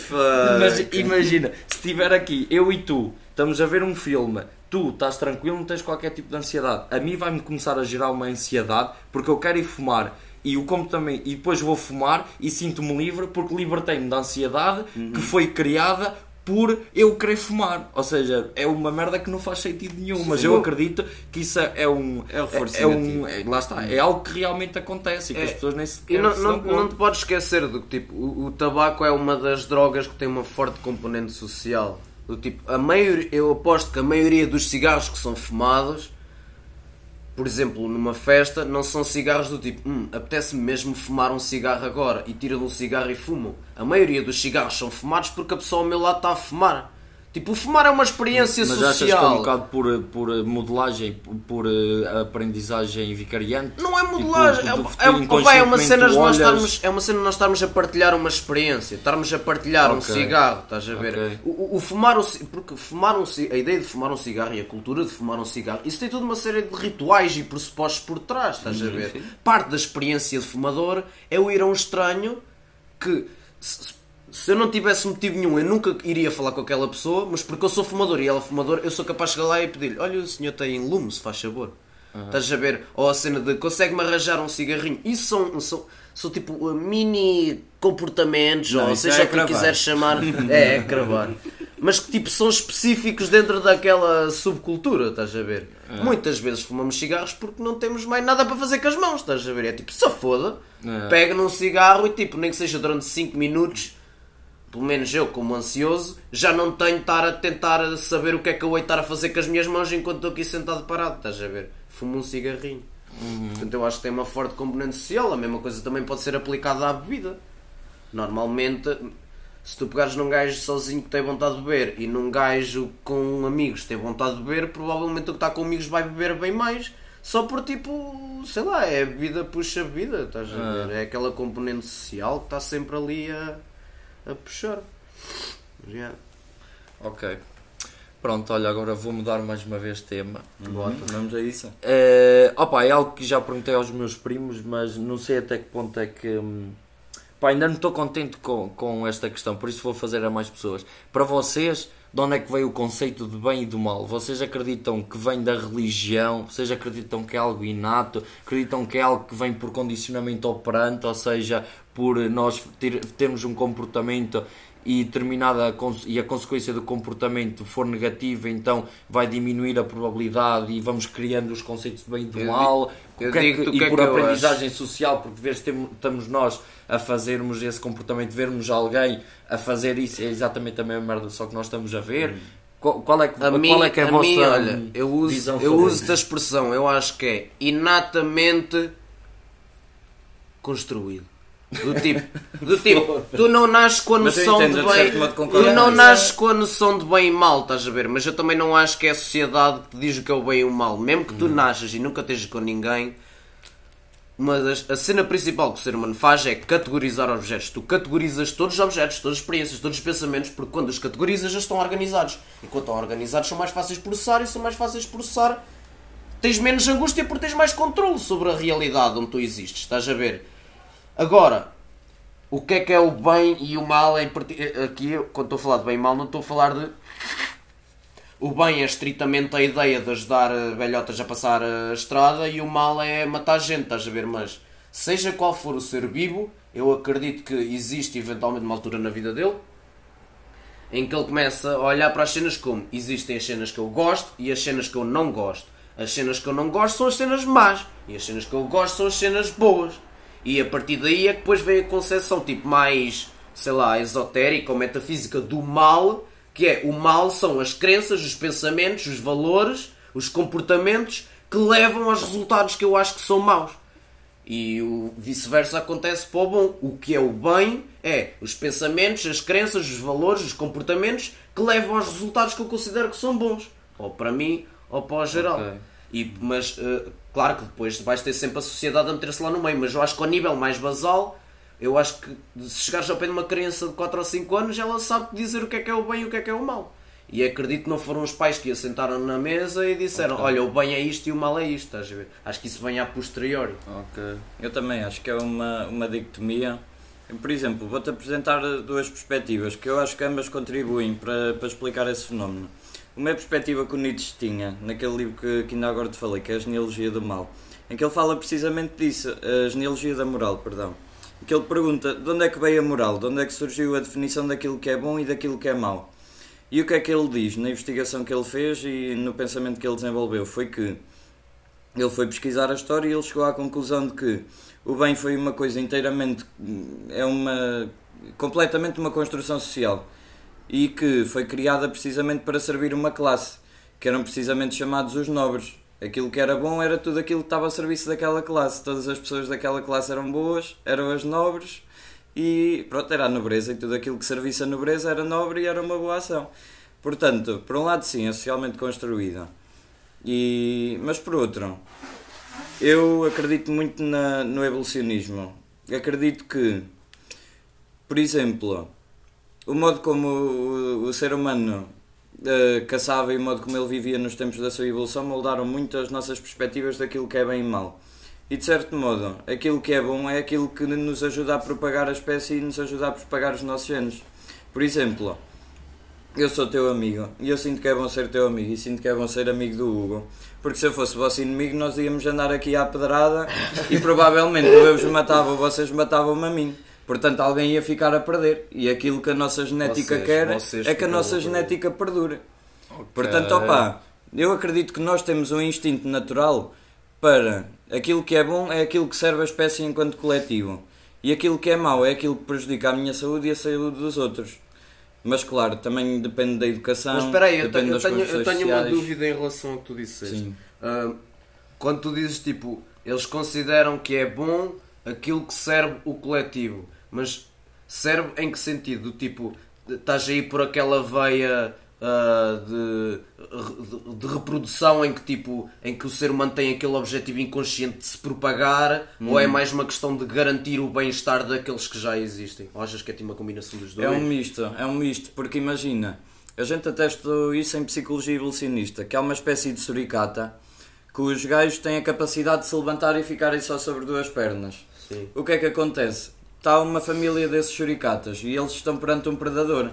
[SPEAKER 1] mas imagina, se estiver aqui, eu e tu, estamos a ver um filme, tu estás tranquilo, não tens qualquer tipo de ansiedade. A mim vai-me começar a gerar uma ansiedade porque eu quero ir fumar. E, o como também, e depois vou fumar e sinto-me livre porque libertei-me da ansiedade que foi criada por eu querer fumar. Ou seja, é uma merda que não faz sentido nenhum. Mas eu acredito que isso é um.
[SPEAKER 3] É o reforço
[SPEAKER 1] é, é um é- Lá está, é algo que realmente acontece e que
[SPEAKER 2] É,
[SPEAKER 1] as pessoas nem sequer
[SPEAKER 2] E não,
[SPEAKER 1] se
[SPEAKER 2] não, não te podes esquecer do que tipo, o, o tabaco é uma das drogas que tem uma forte componente social. Do tipo, a maioria, eu aposto que a maioria dos cigarros que são fumados, por exemplo, numa festa, não são cigarros do tipo, hum, apetece-me mesmo fumar um cigarro agora e tiram um cigarro e fumam. A maioria dos cigarros são fumados porque a pessoa ao meu lado está a fumar. Tipo, o fumar é uma experiência
[SPEAKER 1] Mas achas que é
[SPEAKER 2] social.
[SPEAKER 1] um bocado por, por modelagem, por, por eh, aprendizagem vicariante?
[SPEAKER 2] Não é modelagem,
[SPEAKER 1] Tipo,
[SPEAKER 2] é, é, opa, é uma cena nós estarmos, é uma cena nós estarmos a partilhar uma experiência, estarmos a partilhar um
[SPEAKER 1] Ok.
[SPEAKER 2] cigarro, estás a ver?
[SPEAKER 1] Ok.
[SPEAKER 2] O, o- o fumar um, ci- porque fumar um a ideia de fumar um cigarro e a cultura de fumar um cigarro, isso tem toda uma série de rituais e pressupostos por trás, estás a ver? Parte da experiência de fumador é o ir a um estranho que se, se eu não tivesse motivo nenhum, eu nunca iria falar com aquela pessoa, mas porque eu sou fumador e ela é fumador, eu sou capaz de chegar lá e pedir-lhe: Olha, o senhor tem lume, se faz favor. Estás a ver? Ou a cena de consegue-me arranjar um cigarrinho. Isso são, são, são tipo uh, mini comportamentos,
[SPEAKER 3] Não,
[SPEAKER 2] ou seja
[SPEAKER 3] é
[SPEAKER 2] o que quiser chamar. é, é cravar. Mas que tipo são específicos dentro daquela subcultura, estás a ver? Muitas vezes fumamos cigarros porque não temos mais nada para fazer com as mãos, estás a ver? É tipo, se foda,
[SPEAKER 1] É.
[SPEAKER 2] pega num cigarro e tipo, nem que seja durante 5 minutos, pelo menos eu, como ansioso, já não tenho de estar a tentar saber o que é que eu vou estar a fazer com as minhas mãos enquanto estou aqui sentado parado, estás a ver? Fumo um cigarrinho. Portanto, eu acho que tem uma forte componente social. A mesma coisa também pode ser aplicada à bebida. Normalmente, se tu pegares num gajo sozinho que tem vontade de beber e num gajo com amigos que tem vontade de beber, provavelmente o que está com amigos vai beber bem mais. Só por tipo, sei lá, é bebida puxa bebida, estás a
[SPEAKER 1] Ah.
[SPEAKER 2] ver? É aquela componente social que está sempre ali a, a puxar. Yeah.
[SPEAKER 1] Ok. Pronto, olha, agora vou mudar mais uma vez de tema.
[SPEAKER 3] Bota, vamos a isso.
[SPEAKER 1] É, opa, é algo que já perguntei aos meus primos, mas não sei até que ponto é que. hum, Pá, ainda não estou contente com, com esta questão, por isso vou fazer a mais pessoas. Para vocês, de onde é que veio o conceito de bem e do mal? Vocês acreditam que vem da religião? Vocês acreditam que é algo inato? Acreditam que é algo que vem por condicionamento operante? Ou seja, por nós ter, termos um comportamento e determinada a cons- e a consequência do comportamento for negativa, então vai diminuir a probabilidade e vamos criando os conceitos de bem e do mal.
[SPEAKER 2] eu
[SPEAKER 1] O que é que- e
[SPEAKER 2] que é
[SPEAKER 1] por
[SPEAKER 2] eu
[SPEAKER 1] aprendizagem social, porque vês temo- estamos nós a fazermos esse comportamento, vermos alguém a fazer isso, é exatamente a mesma merda, só que nós estamos a ver. Qual, qual é que,
[SPEAKER 2] A mim,
[SPEAKER 1] qual é, que é a,
[SPEAKER 2] a
[SPEAKER 1] vossa
[SPEAKER 2] mim, olha,
[SPEAKER 1] hum,
[SPEAKER 2] eu uso,
[SPEAKER 1] visão
[SPEAKER 2] eu uso esta expressão, eu acho que é inatamente construído. Do tipo, do tipo, tu não nasces com a
[SPEAKER 3] Mas eu
[SPEAKER 2] noção de
[SPEAKER 3] entendo, de
[SPEAKER 2] bem. Tu não nasces com a noção de bem e mal, estás a ver? Mas eu também não acho que é a sociedade que te diz o que é o bem e o mal. Mesmo que tu
[SPEAKER 3] Hum.
[SPEAKER 2] nasças e nunca estejas com ninguém, uma das, a cena principal que o ser humano faz é categorizar objetos. Tu categorizas todos os objetos, todas as experiências, todos os pensamentos, porque quando os categorizas já estão organizados. E quando estão organizados são mais fáceis de processar e são mais fáceis de processar tens menos angústia porque tens mais controle sobre a realidade onde tu existes, estás a ver? Agora, o que é que é o bem e o mal em parti- aqui, eu, quando estou a falar de bem e mal, não estou a falar de o bem é estritamente a ideia de ajudar eh, velhotas a passar a estrada e o mal é matar gente, estás a ver? Mas seja qual for o ser vivo, eu acredito que existe eventualmente uma altura na vida dele em que ele começa a olhar para as cenas como existem as cenas que eu gosto e as cenas que eu não gosto. As cenas que eu não gosto são as cenas más e as cenas que eu gosto são as cenas boas. E a partir daí é que depois vem a concepção tipo mais, sei lá, esotérica ou metafísica do mal, que é o mal são as crenças, os pensamentos, os valores, os comportamentos que levam aos resultados que eu acho que são maus. E o vice-versa acontece para o bom. O que é o bem é os pensamentos, as crenças, os valores, os comportamentos que levam aos resultados que eu considero que são bons. Ou para mim, ou para o geral.
[SPEAKER 1] Ok.
[SPEAKER 2] E, mas, eh, claro que depois vais ter sempre a sociedade a meter-se lá no meio. Mas eu acho que ao nível mais basal, eu acho que se chegares ao pé de uma criança de 4 ou 5 anos, ela sabe dizer o que é que é o bem e o que é que é o mal. E acredito que não foram os pais que a sentaram na mesa e disseram: Olha, o bem é isto e o mal é isto. Estás a ver? Acho que isso vem a posteriori.
[SPEAKER 3] Ok. Eu também acho que é uma, uma dicotomia. Por exemplo, vou-te apresentar duas perspectivas que eu acho que ambas contribuem para, para explicar esse fenómeno. Uma perspectiva que o Nietzsche tinha, naquele livro que, que ainda agora te falei, que é a Genealogia do Mal, em que ele fala precisamente disso, a Genealogia da Moral, perdão. Em que ele pergunta de onde é que veio a moral, de onde é que surgiu a definição daquilo que é bom e daquilo que é mau. E o que é que ele diz na investigação que ele fez e no pensamento que ele desenvolveu? Foi que ele foi pesquisar a história e ele chegou à conclusão de que o bem foi uma coisa inteiramente é uma completamente uma construção social e que foi criada precisamente para servir uma classe que eram precisamente chamados os nobres. Aquilo que era bom era tudo aquilo que estava a serviço daquela classe. Todas as pessoas daquela classe eram boas eram as nobres e pronto era a nobreza e tudo aquilo que servisse a nobreza era nobre e era uma boa ação. Portanto por um lado sim é socialmente construída. E, mas por outro, eu acredito muito na, no evolucionismo. Acredito que, por exemplo, o modo como o, o ser humano eh, caçava e o modo como ele vivia nos tempos da sua evolução moldaram muito as nossas perspectivas daquilo que é bem e mal. E de certo modo, aquilo que é bom é aquilo que nos ajuda a propagar a espécie e nos ajuda a propagar os nossos genes. Por exemplo, eu sou teu amigo e eu sinto que é bom ser teu amigo e sinto que é bom ser amigo do Hugo. Porque se eu fosse vosso inimigo, nós íamos andar aqui à pedrada e provavelmente eu vos matava vocês matavam-me a mim. Portanto, alguém ia ficar a perder. E aquilo que a nossa genética
[SPEAKER 2] Vocês-
[SPEAKER 3] quer
[SPEAKER 2] vocês
[SPEAKER 3] é que a nossa genética perdure. Portanto, opá, eu acredito que nós temos um instinto natural para aquilo que é bom é aquilo que serve a espécie enquanto coletivo. E aquilo que é mau é aquilo que prejudica a minha saúde e a saúde dos outros. Mas claro, também depende da educação.
[SPEAKER 2] Mas espera aí, eu
[SPEAKER 3] depende
[SPEAKER 2] tenho, eu
[SPEAKER 3] das
[SPEAKER 2] tenho, eu tenho uma dúvida em relação ao que tu disseste.
[SPEAKER 3] Sim.
[SPEAKER 2] Ah, quando tu dizes tipo, eles consideram que é bom aquilo que serve o coletivo, mas serve em que sentido? Do Tipo, estás aí por aquela veia ah, de, de- reprodução em que tipo em que o ser humano tem aquele objetivo inconsciente de se propagar ou é mais uma questão de garantir o bem-estar daqueles que já existem? Ou achas que é tipo uma combinação dos dois?
[SPEAKER 3] É um misto, é um misto, porque imagina, a gente até estudou isso em psicologia evolucionista, que é uma espécie de suricata que os gajos têm a capacidade de se levantar e ficarem só sobre duas pernas.
[SPEAKER 2] Sim.
[SPEAKER 3] O que é que acontece? Está uma família desses suricatas e eles estão perante um predador.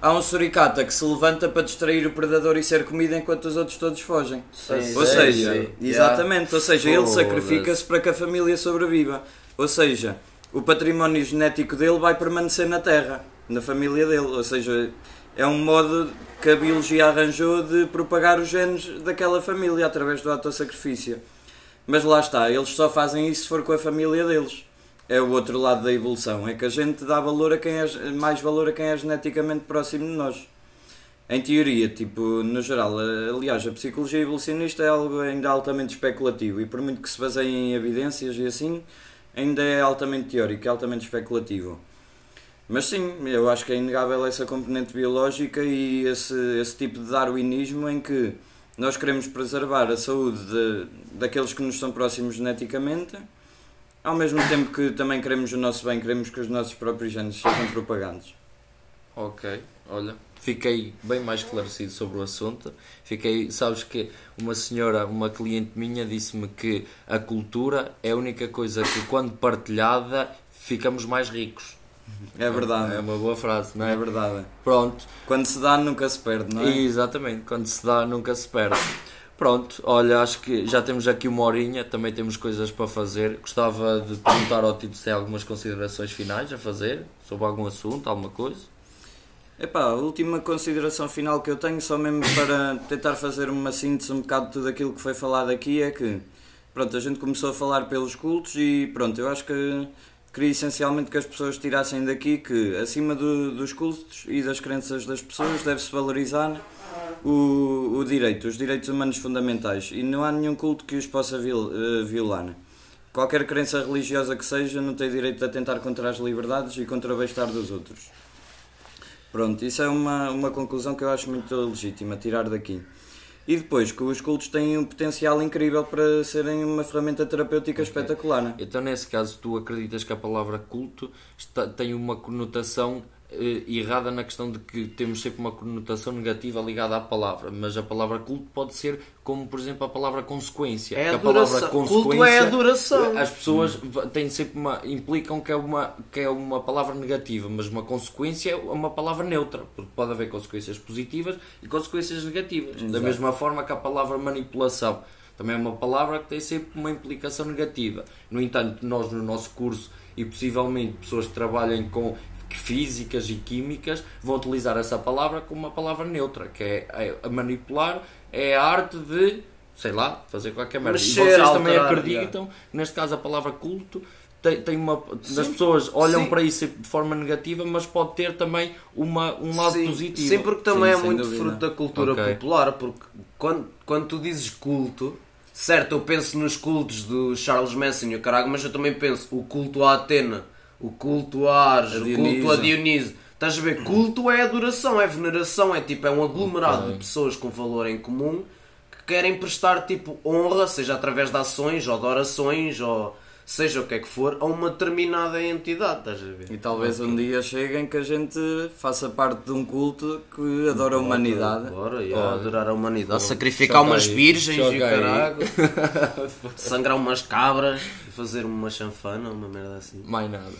[SPEAKER 3] Há um suricata que se levanta para distrair o predador e ser comida enquanto os outros todos fogem.
[SPEAKER 2] Sim,
[SPEAKER 3] ou
[SPEAKER 2] sim,
[SPEAKER 3] seja,
[SPEAKER 2] sim.
[SPEAKER 3] exatamente, ou seja, ele sacrifica-se para que a família sobreviva. Ou seja, o património genético dele vai permanecer na Terra, na família dele. Ou seja, é um modo que a biologia arranjou de propagar os genes daquela família através do autossacrifício. Mas lá está, eles só fazem isso se for com a família deles. É o outro lado da evolução, é que a gente dá valor a quem é, mais valor a quem é geneticamente próximo de nós. Em teoria, tipo, no geral, aliás, a psicologia evolucionista é algo ainda altamente especulativo e por muito que se baseie em evidências e assim, ainda é altamente teórico, é altamente especulativo. Mas sim, eu acho que é inegável essa componente biológica e esse, esse tipo de darwinismo em que nós queremos preservar a saúde de, daqueles que nos são próximos geneticamente, ao mesmo tempo que também queremos o nosso bem, queremos que os nossos próprios genes sejam propagados.
[SPEAKER 1] Ok, olha, fiquei bem mais esclarecido sobre o assunto. Fiquei, sabes que uma senhora, uma cliente minha, disse-me que a cultura é a única coisa que, quando partilhada, ficamos mais ricos.
[SPEAKER 3] É verdade,
[SPEAKER 1] É uma boa frase, não
[SPEAKER 3] é
[SPEAKER 1] é?
[SPEAKER 3] verdade.
[SPEAKER 1] Pronto,
[SPEAKER 3] Quando se dá, nunca se perde, não é?
[SPEAKER 1] exatamente, quando se dá, nunca se perde. Pronto, olha, acho que já temos aqui uma horinha, também temos coisas para fazer. Gostava de perguntar ao Tito se tem algumas considerações finais a fazer sobre algum assunto, alguma coisa.
[SPEAKER 3] Epá, a última consideração final que eu tenho, só mesmo para tentar fazer uma síntese um bocado de tudo aquilo que foi falado aqui, é que pronto, a gente começou a falar pelos cultos e pronto, eu acho que queria essencialmente que as pessoas tirassem daqui que acima do- dos cultos e das crenças das pessoas deve-se valorizar o, o direito, os direitos humanos fundamentais e não há nenhum culto que os possa viol- eh, violar. Qualquer crença religiosa que seja não tem direito de atentar contra as liberdades e contra o bem-estar dos outros. Pronto, isso é uma, uma conclusão que eu acho muito legítima tirar daqui. E depois, que os cultos têm um potencial incrível para serem uma ferramenta terapêutica espetacular. né?
[SPEAKER 1] Então, nesse caso, tu acreditas que a palavra culto está- tem uma conotação errada na questão de que temos sempre uma conotação negativa ligada à palavra, mas a palavra culto pode ser como, por exemplo, a palavra consequência.
[SPEAKER 2] É
[SPEAKER 1] a
[SPEAKER 2] adoração.
[SPEAKER 1] palavra
[SPEAKER 2] Culto é
[SPEAKER 1] consequência,
[SPEAKER 2] adoração.
[SPEAKER 1] As pessoas têm sempre uma, implicam que é, uma, que é uma palavra negativa, mas uma consequência é uma palavra neutra, porque pode haver consequências positivas e consequências negativas. Da
[SPEAKER 3] Exato.
[SPEAKER 1] mesma forma que a palavra manipulação também é uma palavra que tem sempre uma implicação negativa. No entanto, nós no nosso curso e possivelmente pessoas que trabalhem com físicas e químicas vão utilizar essa palavra como uma palavra neutra, que é, é a manipular, é a arte de, sei lá, fazer qualquer merda.
[SPEAKER 2] Mexer,
[SPEAKER 1] e vocês também acreditam que neste caso a palavra culto tem, tem uma. As pessoas olham
[SPEAKER 2] Sim.
[SPEAKER 1] para isso de forma negativa, mas pode ter também uma, um lado
[SPEAKER 2] sim,
[SPEAKER 1] positivo.
[SPEAKER 2] Sim, porque também
[SPEAKER 3] Sim,
[SPEAKER 2] é muito
[SPEAKER 3] dúvida.
[SPEAKER 2] fruto da cultura
[SPEAKER 1] Ok.
[SPEAKER 2] popular, porque quando, quando tu dizes culto, certo, eu penso nos cultos do Charles Manson e o caralho, mas eu também penso o culto a Atena, o culto a Ares, o culto a
[SPEAKER 3] Dionísio.
[SPEAKER 2] Dionísio. Estás a ver? Culto é adoração, é veneração, é tipo, é um aglomerado
[SPEAKER 1] Ok.
[SPEAKER 2] de pessoas com valor em comum que querem prestar tipo honra, seja através de ações ou de orações ou seja o que é que for, a uma determinada entidade, estás a ver?
[SPEAKER 3] E talvez um dia cheguem que a gente faça parte de um culto que adora a humanidade.
[SPEAKER 2] Já,
[SPEAKER 1] Bora.
[SPEAKER 2] adorar a humanidade.
[SPEAKER 1] Bom,
[SPEAKER 2] Sacrificar
[SPEAKER 1] joga
[SPEAKER 2] umas
[SPEAKER 1] aí,
[SPEAKER 2] virgens e
[SPEAKER 1] aí.
[SPEAKER 2] caralho. Sangrar umas cabras e fazer uma chanfana, uma merda assim.
[SPEAKER 1] Mais nada.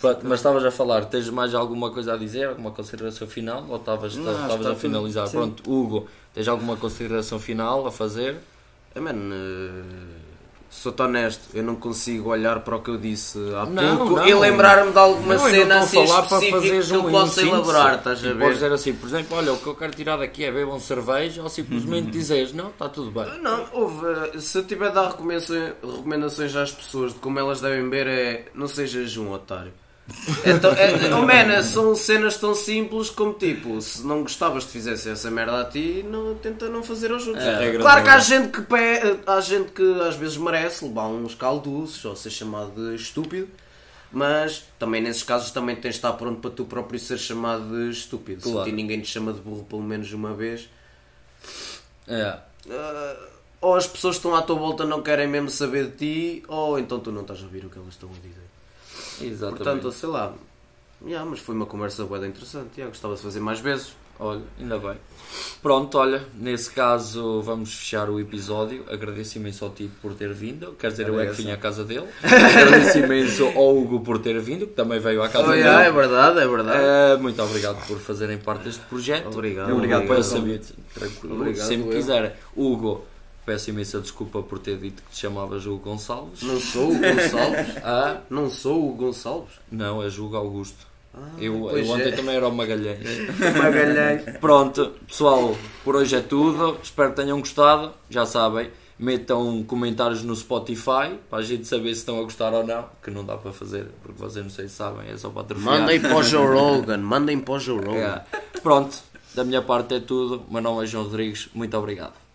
[SPEAKER 1] Pronto, mas estavas a falar, tens mais alguma coisa a dizer? Alguma consideração final? Ou estavas
[SPEAKER 3] está
[SPEAKER 1] a finalizar?
[SPEAKER 3] sim.
[SPEAKER 1] Pronto, Hugo, tens alguma consideração final a fazer?
[SPEAKER 2] É, mano, eh, sou-te honesto, eu não consigo olhar para o que eu disse há
[SPEAKER 1] Não,
[SPEAKER 2] pouco
[SPEAKER 1] não.
[SPEAKER 2] e lembrar-me de alguma
[SPEAKER 1] Não,
[SPEAKER 2] cena assim específica
[SPEAKER 1] fazeres
[SPEAKER 2] que eu
[SPEAKER 1] um
[SPEAKER 2] possa
[SPEAKER 1] síntese.
[SPEAKER 2] elaborar, estás a ver?
[SPEAKER 1] podes dizer assim, por exemplo, olha, o que eu quero tirar daqui é bebam cerveja ou simplesmente dizeres, não, está tudo bem.
[SPEAKER 2] Não, houve, eh, se eu tiver a dar recomendações, recomendações às pessoas de como elas devem beber é não sejas um otário. Então, é, oh man, são cenas tão simples como tipo, se não gostavas de fizesse essa merda a ti, não, tenta não fazer aos outros.
[SPEAKER 3] É regra
[SPEAKER 2] claro que há gente que, pe- há gente que às vezes merece levar uns calduços ou ser chamado de estúpido, mas também nesses casos também tens de estar pronto para tu próprio ser chamado de estúpido. Se
[SPEAKER 1] Claro.
[SPEAKER 2] ti ninguém te chama de burro pelo menos uma vez,
[SPEAKER 1] É.
[SPEAKER 2] Uh, ou as pessoas que estão à tua volta não querem mesmo saber de ti, ou então tu não estás a ouvir o que elas estão a dizer.
[SPEAKER 1] Exatamente.
[SPEAKER 2] Portanto, sei lá. Yeah, mas foi uma conversa boa interessante. Yeah, gostava de fazer mais vezes.
[SPEAKER 1] Olha, ainda bem. Pronto, olha, nesse caso vamos fechar o episódio. Agradeço imenso ao Tito por ter vindo. Quer dizer, eu é que vim à casa dele. Agradeço imenso ao Hugo por ter vindo, que também veio à casa
[SPEAKER 2] Oh,
[SPEAKER 1] dele.
[SPEAKER 2] yeah, é verdade, é verdade.
[SPEAKER 1] Eh, muito obrigado por fazerem parte deste projeto.
[SPEAKER 2] Obrigado, obrigado.
[SPEAKER 1] Peço saber, tranquilo,
[SPEAKER 2] Obrigado,
[SPEAKER 1] sempre
[SPEAKER 2] eu.
[SPEAKER 1] quiser. Hugo, peço imensa desculpa por ter dito que te chamavas Hugo Gonçalves.
[SPEAKER 2] Não sou o Gonçalves.
[SPEAKER 1] Ah,
[SPEAKER 2] não sou o Gonçalves.
[SPEAKER 1] não, és Hugo Augusto. eu
[SPEAKER 2] pois
[SPEAKER 1] eu ontem
[SPEAKER 2] é.
[SPEAKER 1] também era o Magalhães.
[SPEAKER 2] Magalhães.
[SPEAKER 1] Pronto, pessoal, por hoje é tudo. Espero que tenham gostado. Já sabem, metam comentários no Spotify para a gente saber se estão a gostar ou não. Que não dá para fazer, porque vocês não sei se sabem, é só para atrofiar.
[SPEAKER 2] Mandem para o Joe Rogan. Mandem para o Joe Rogan.
[SPEAKER 1] É. Pronto, da minha parte é tudo. Meu nome é João Rodrigues. Muito obrigado.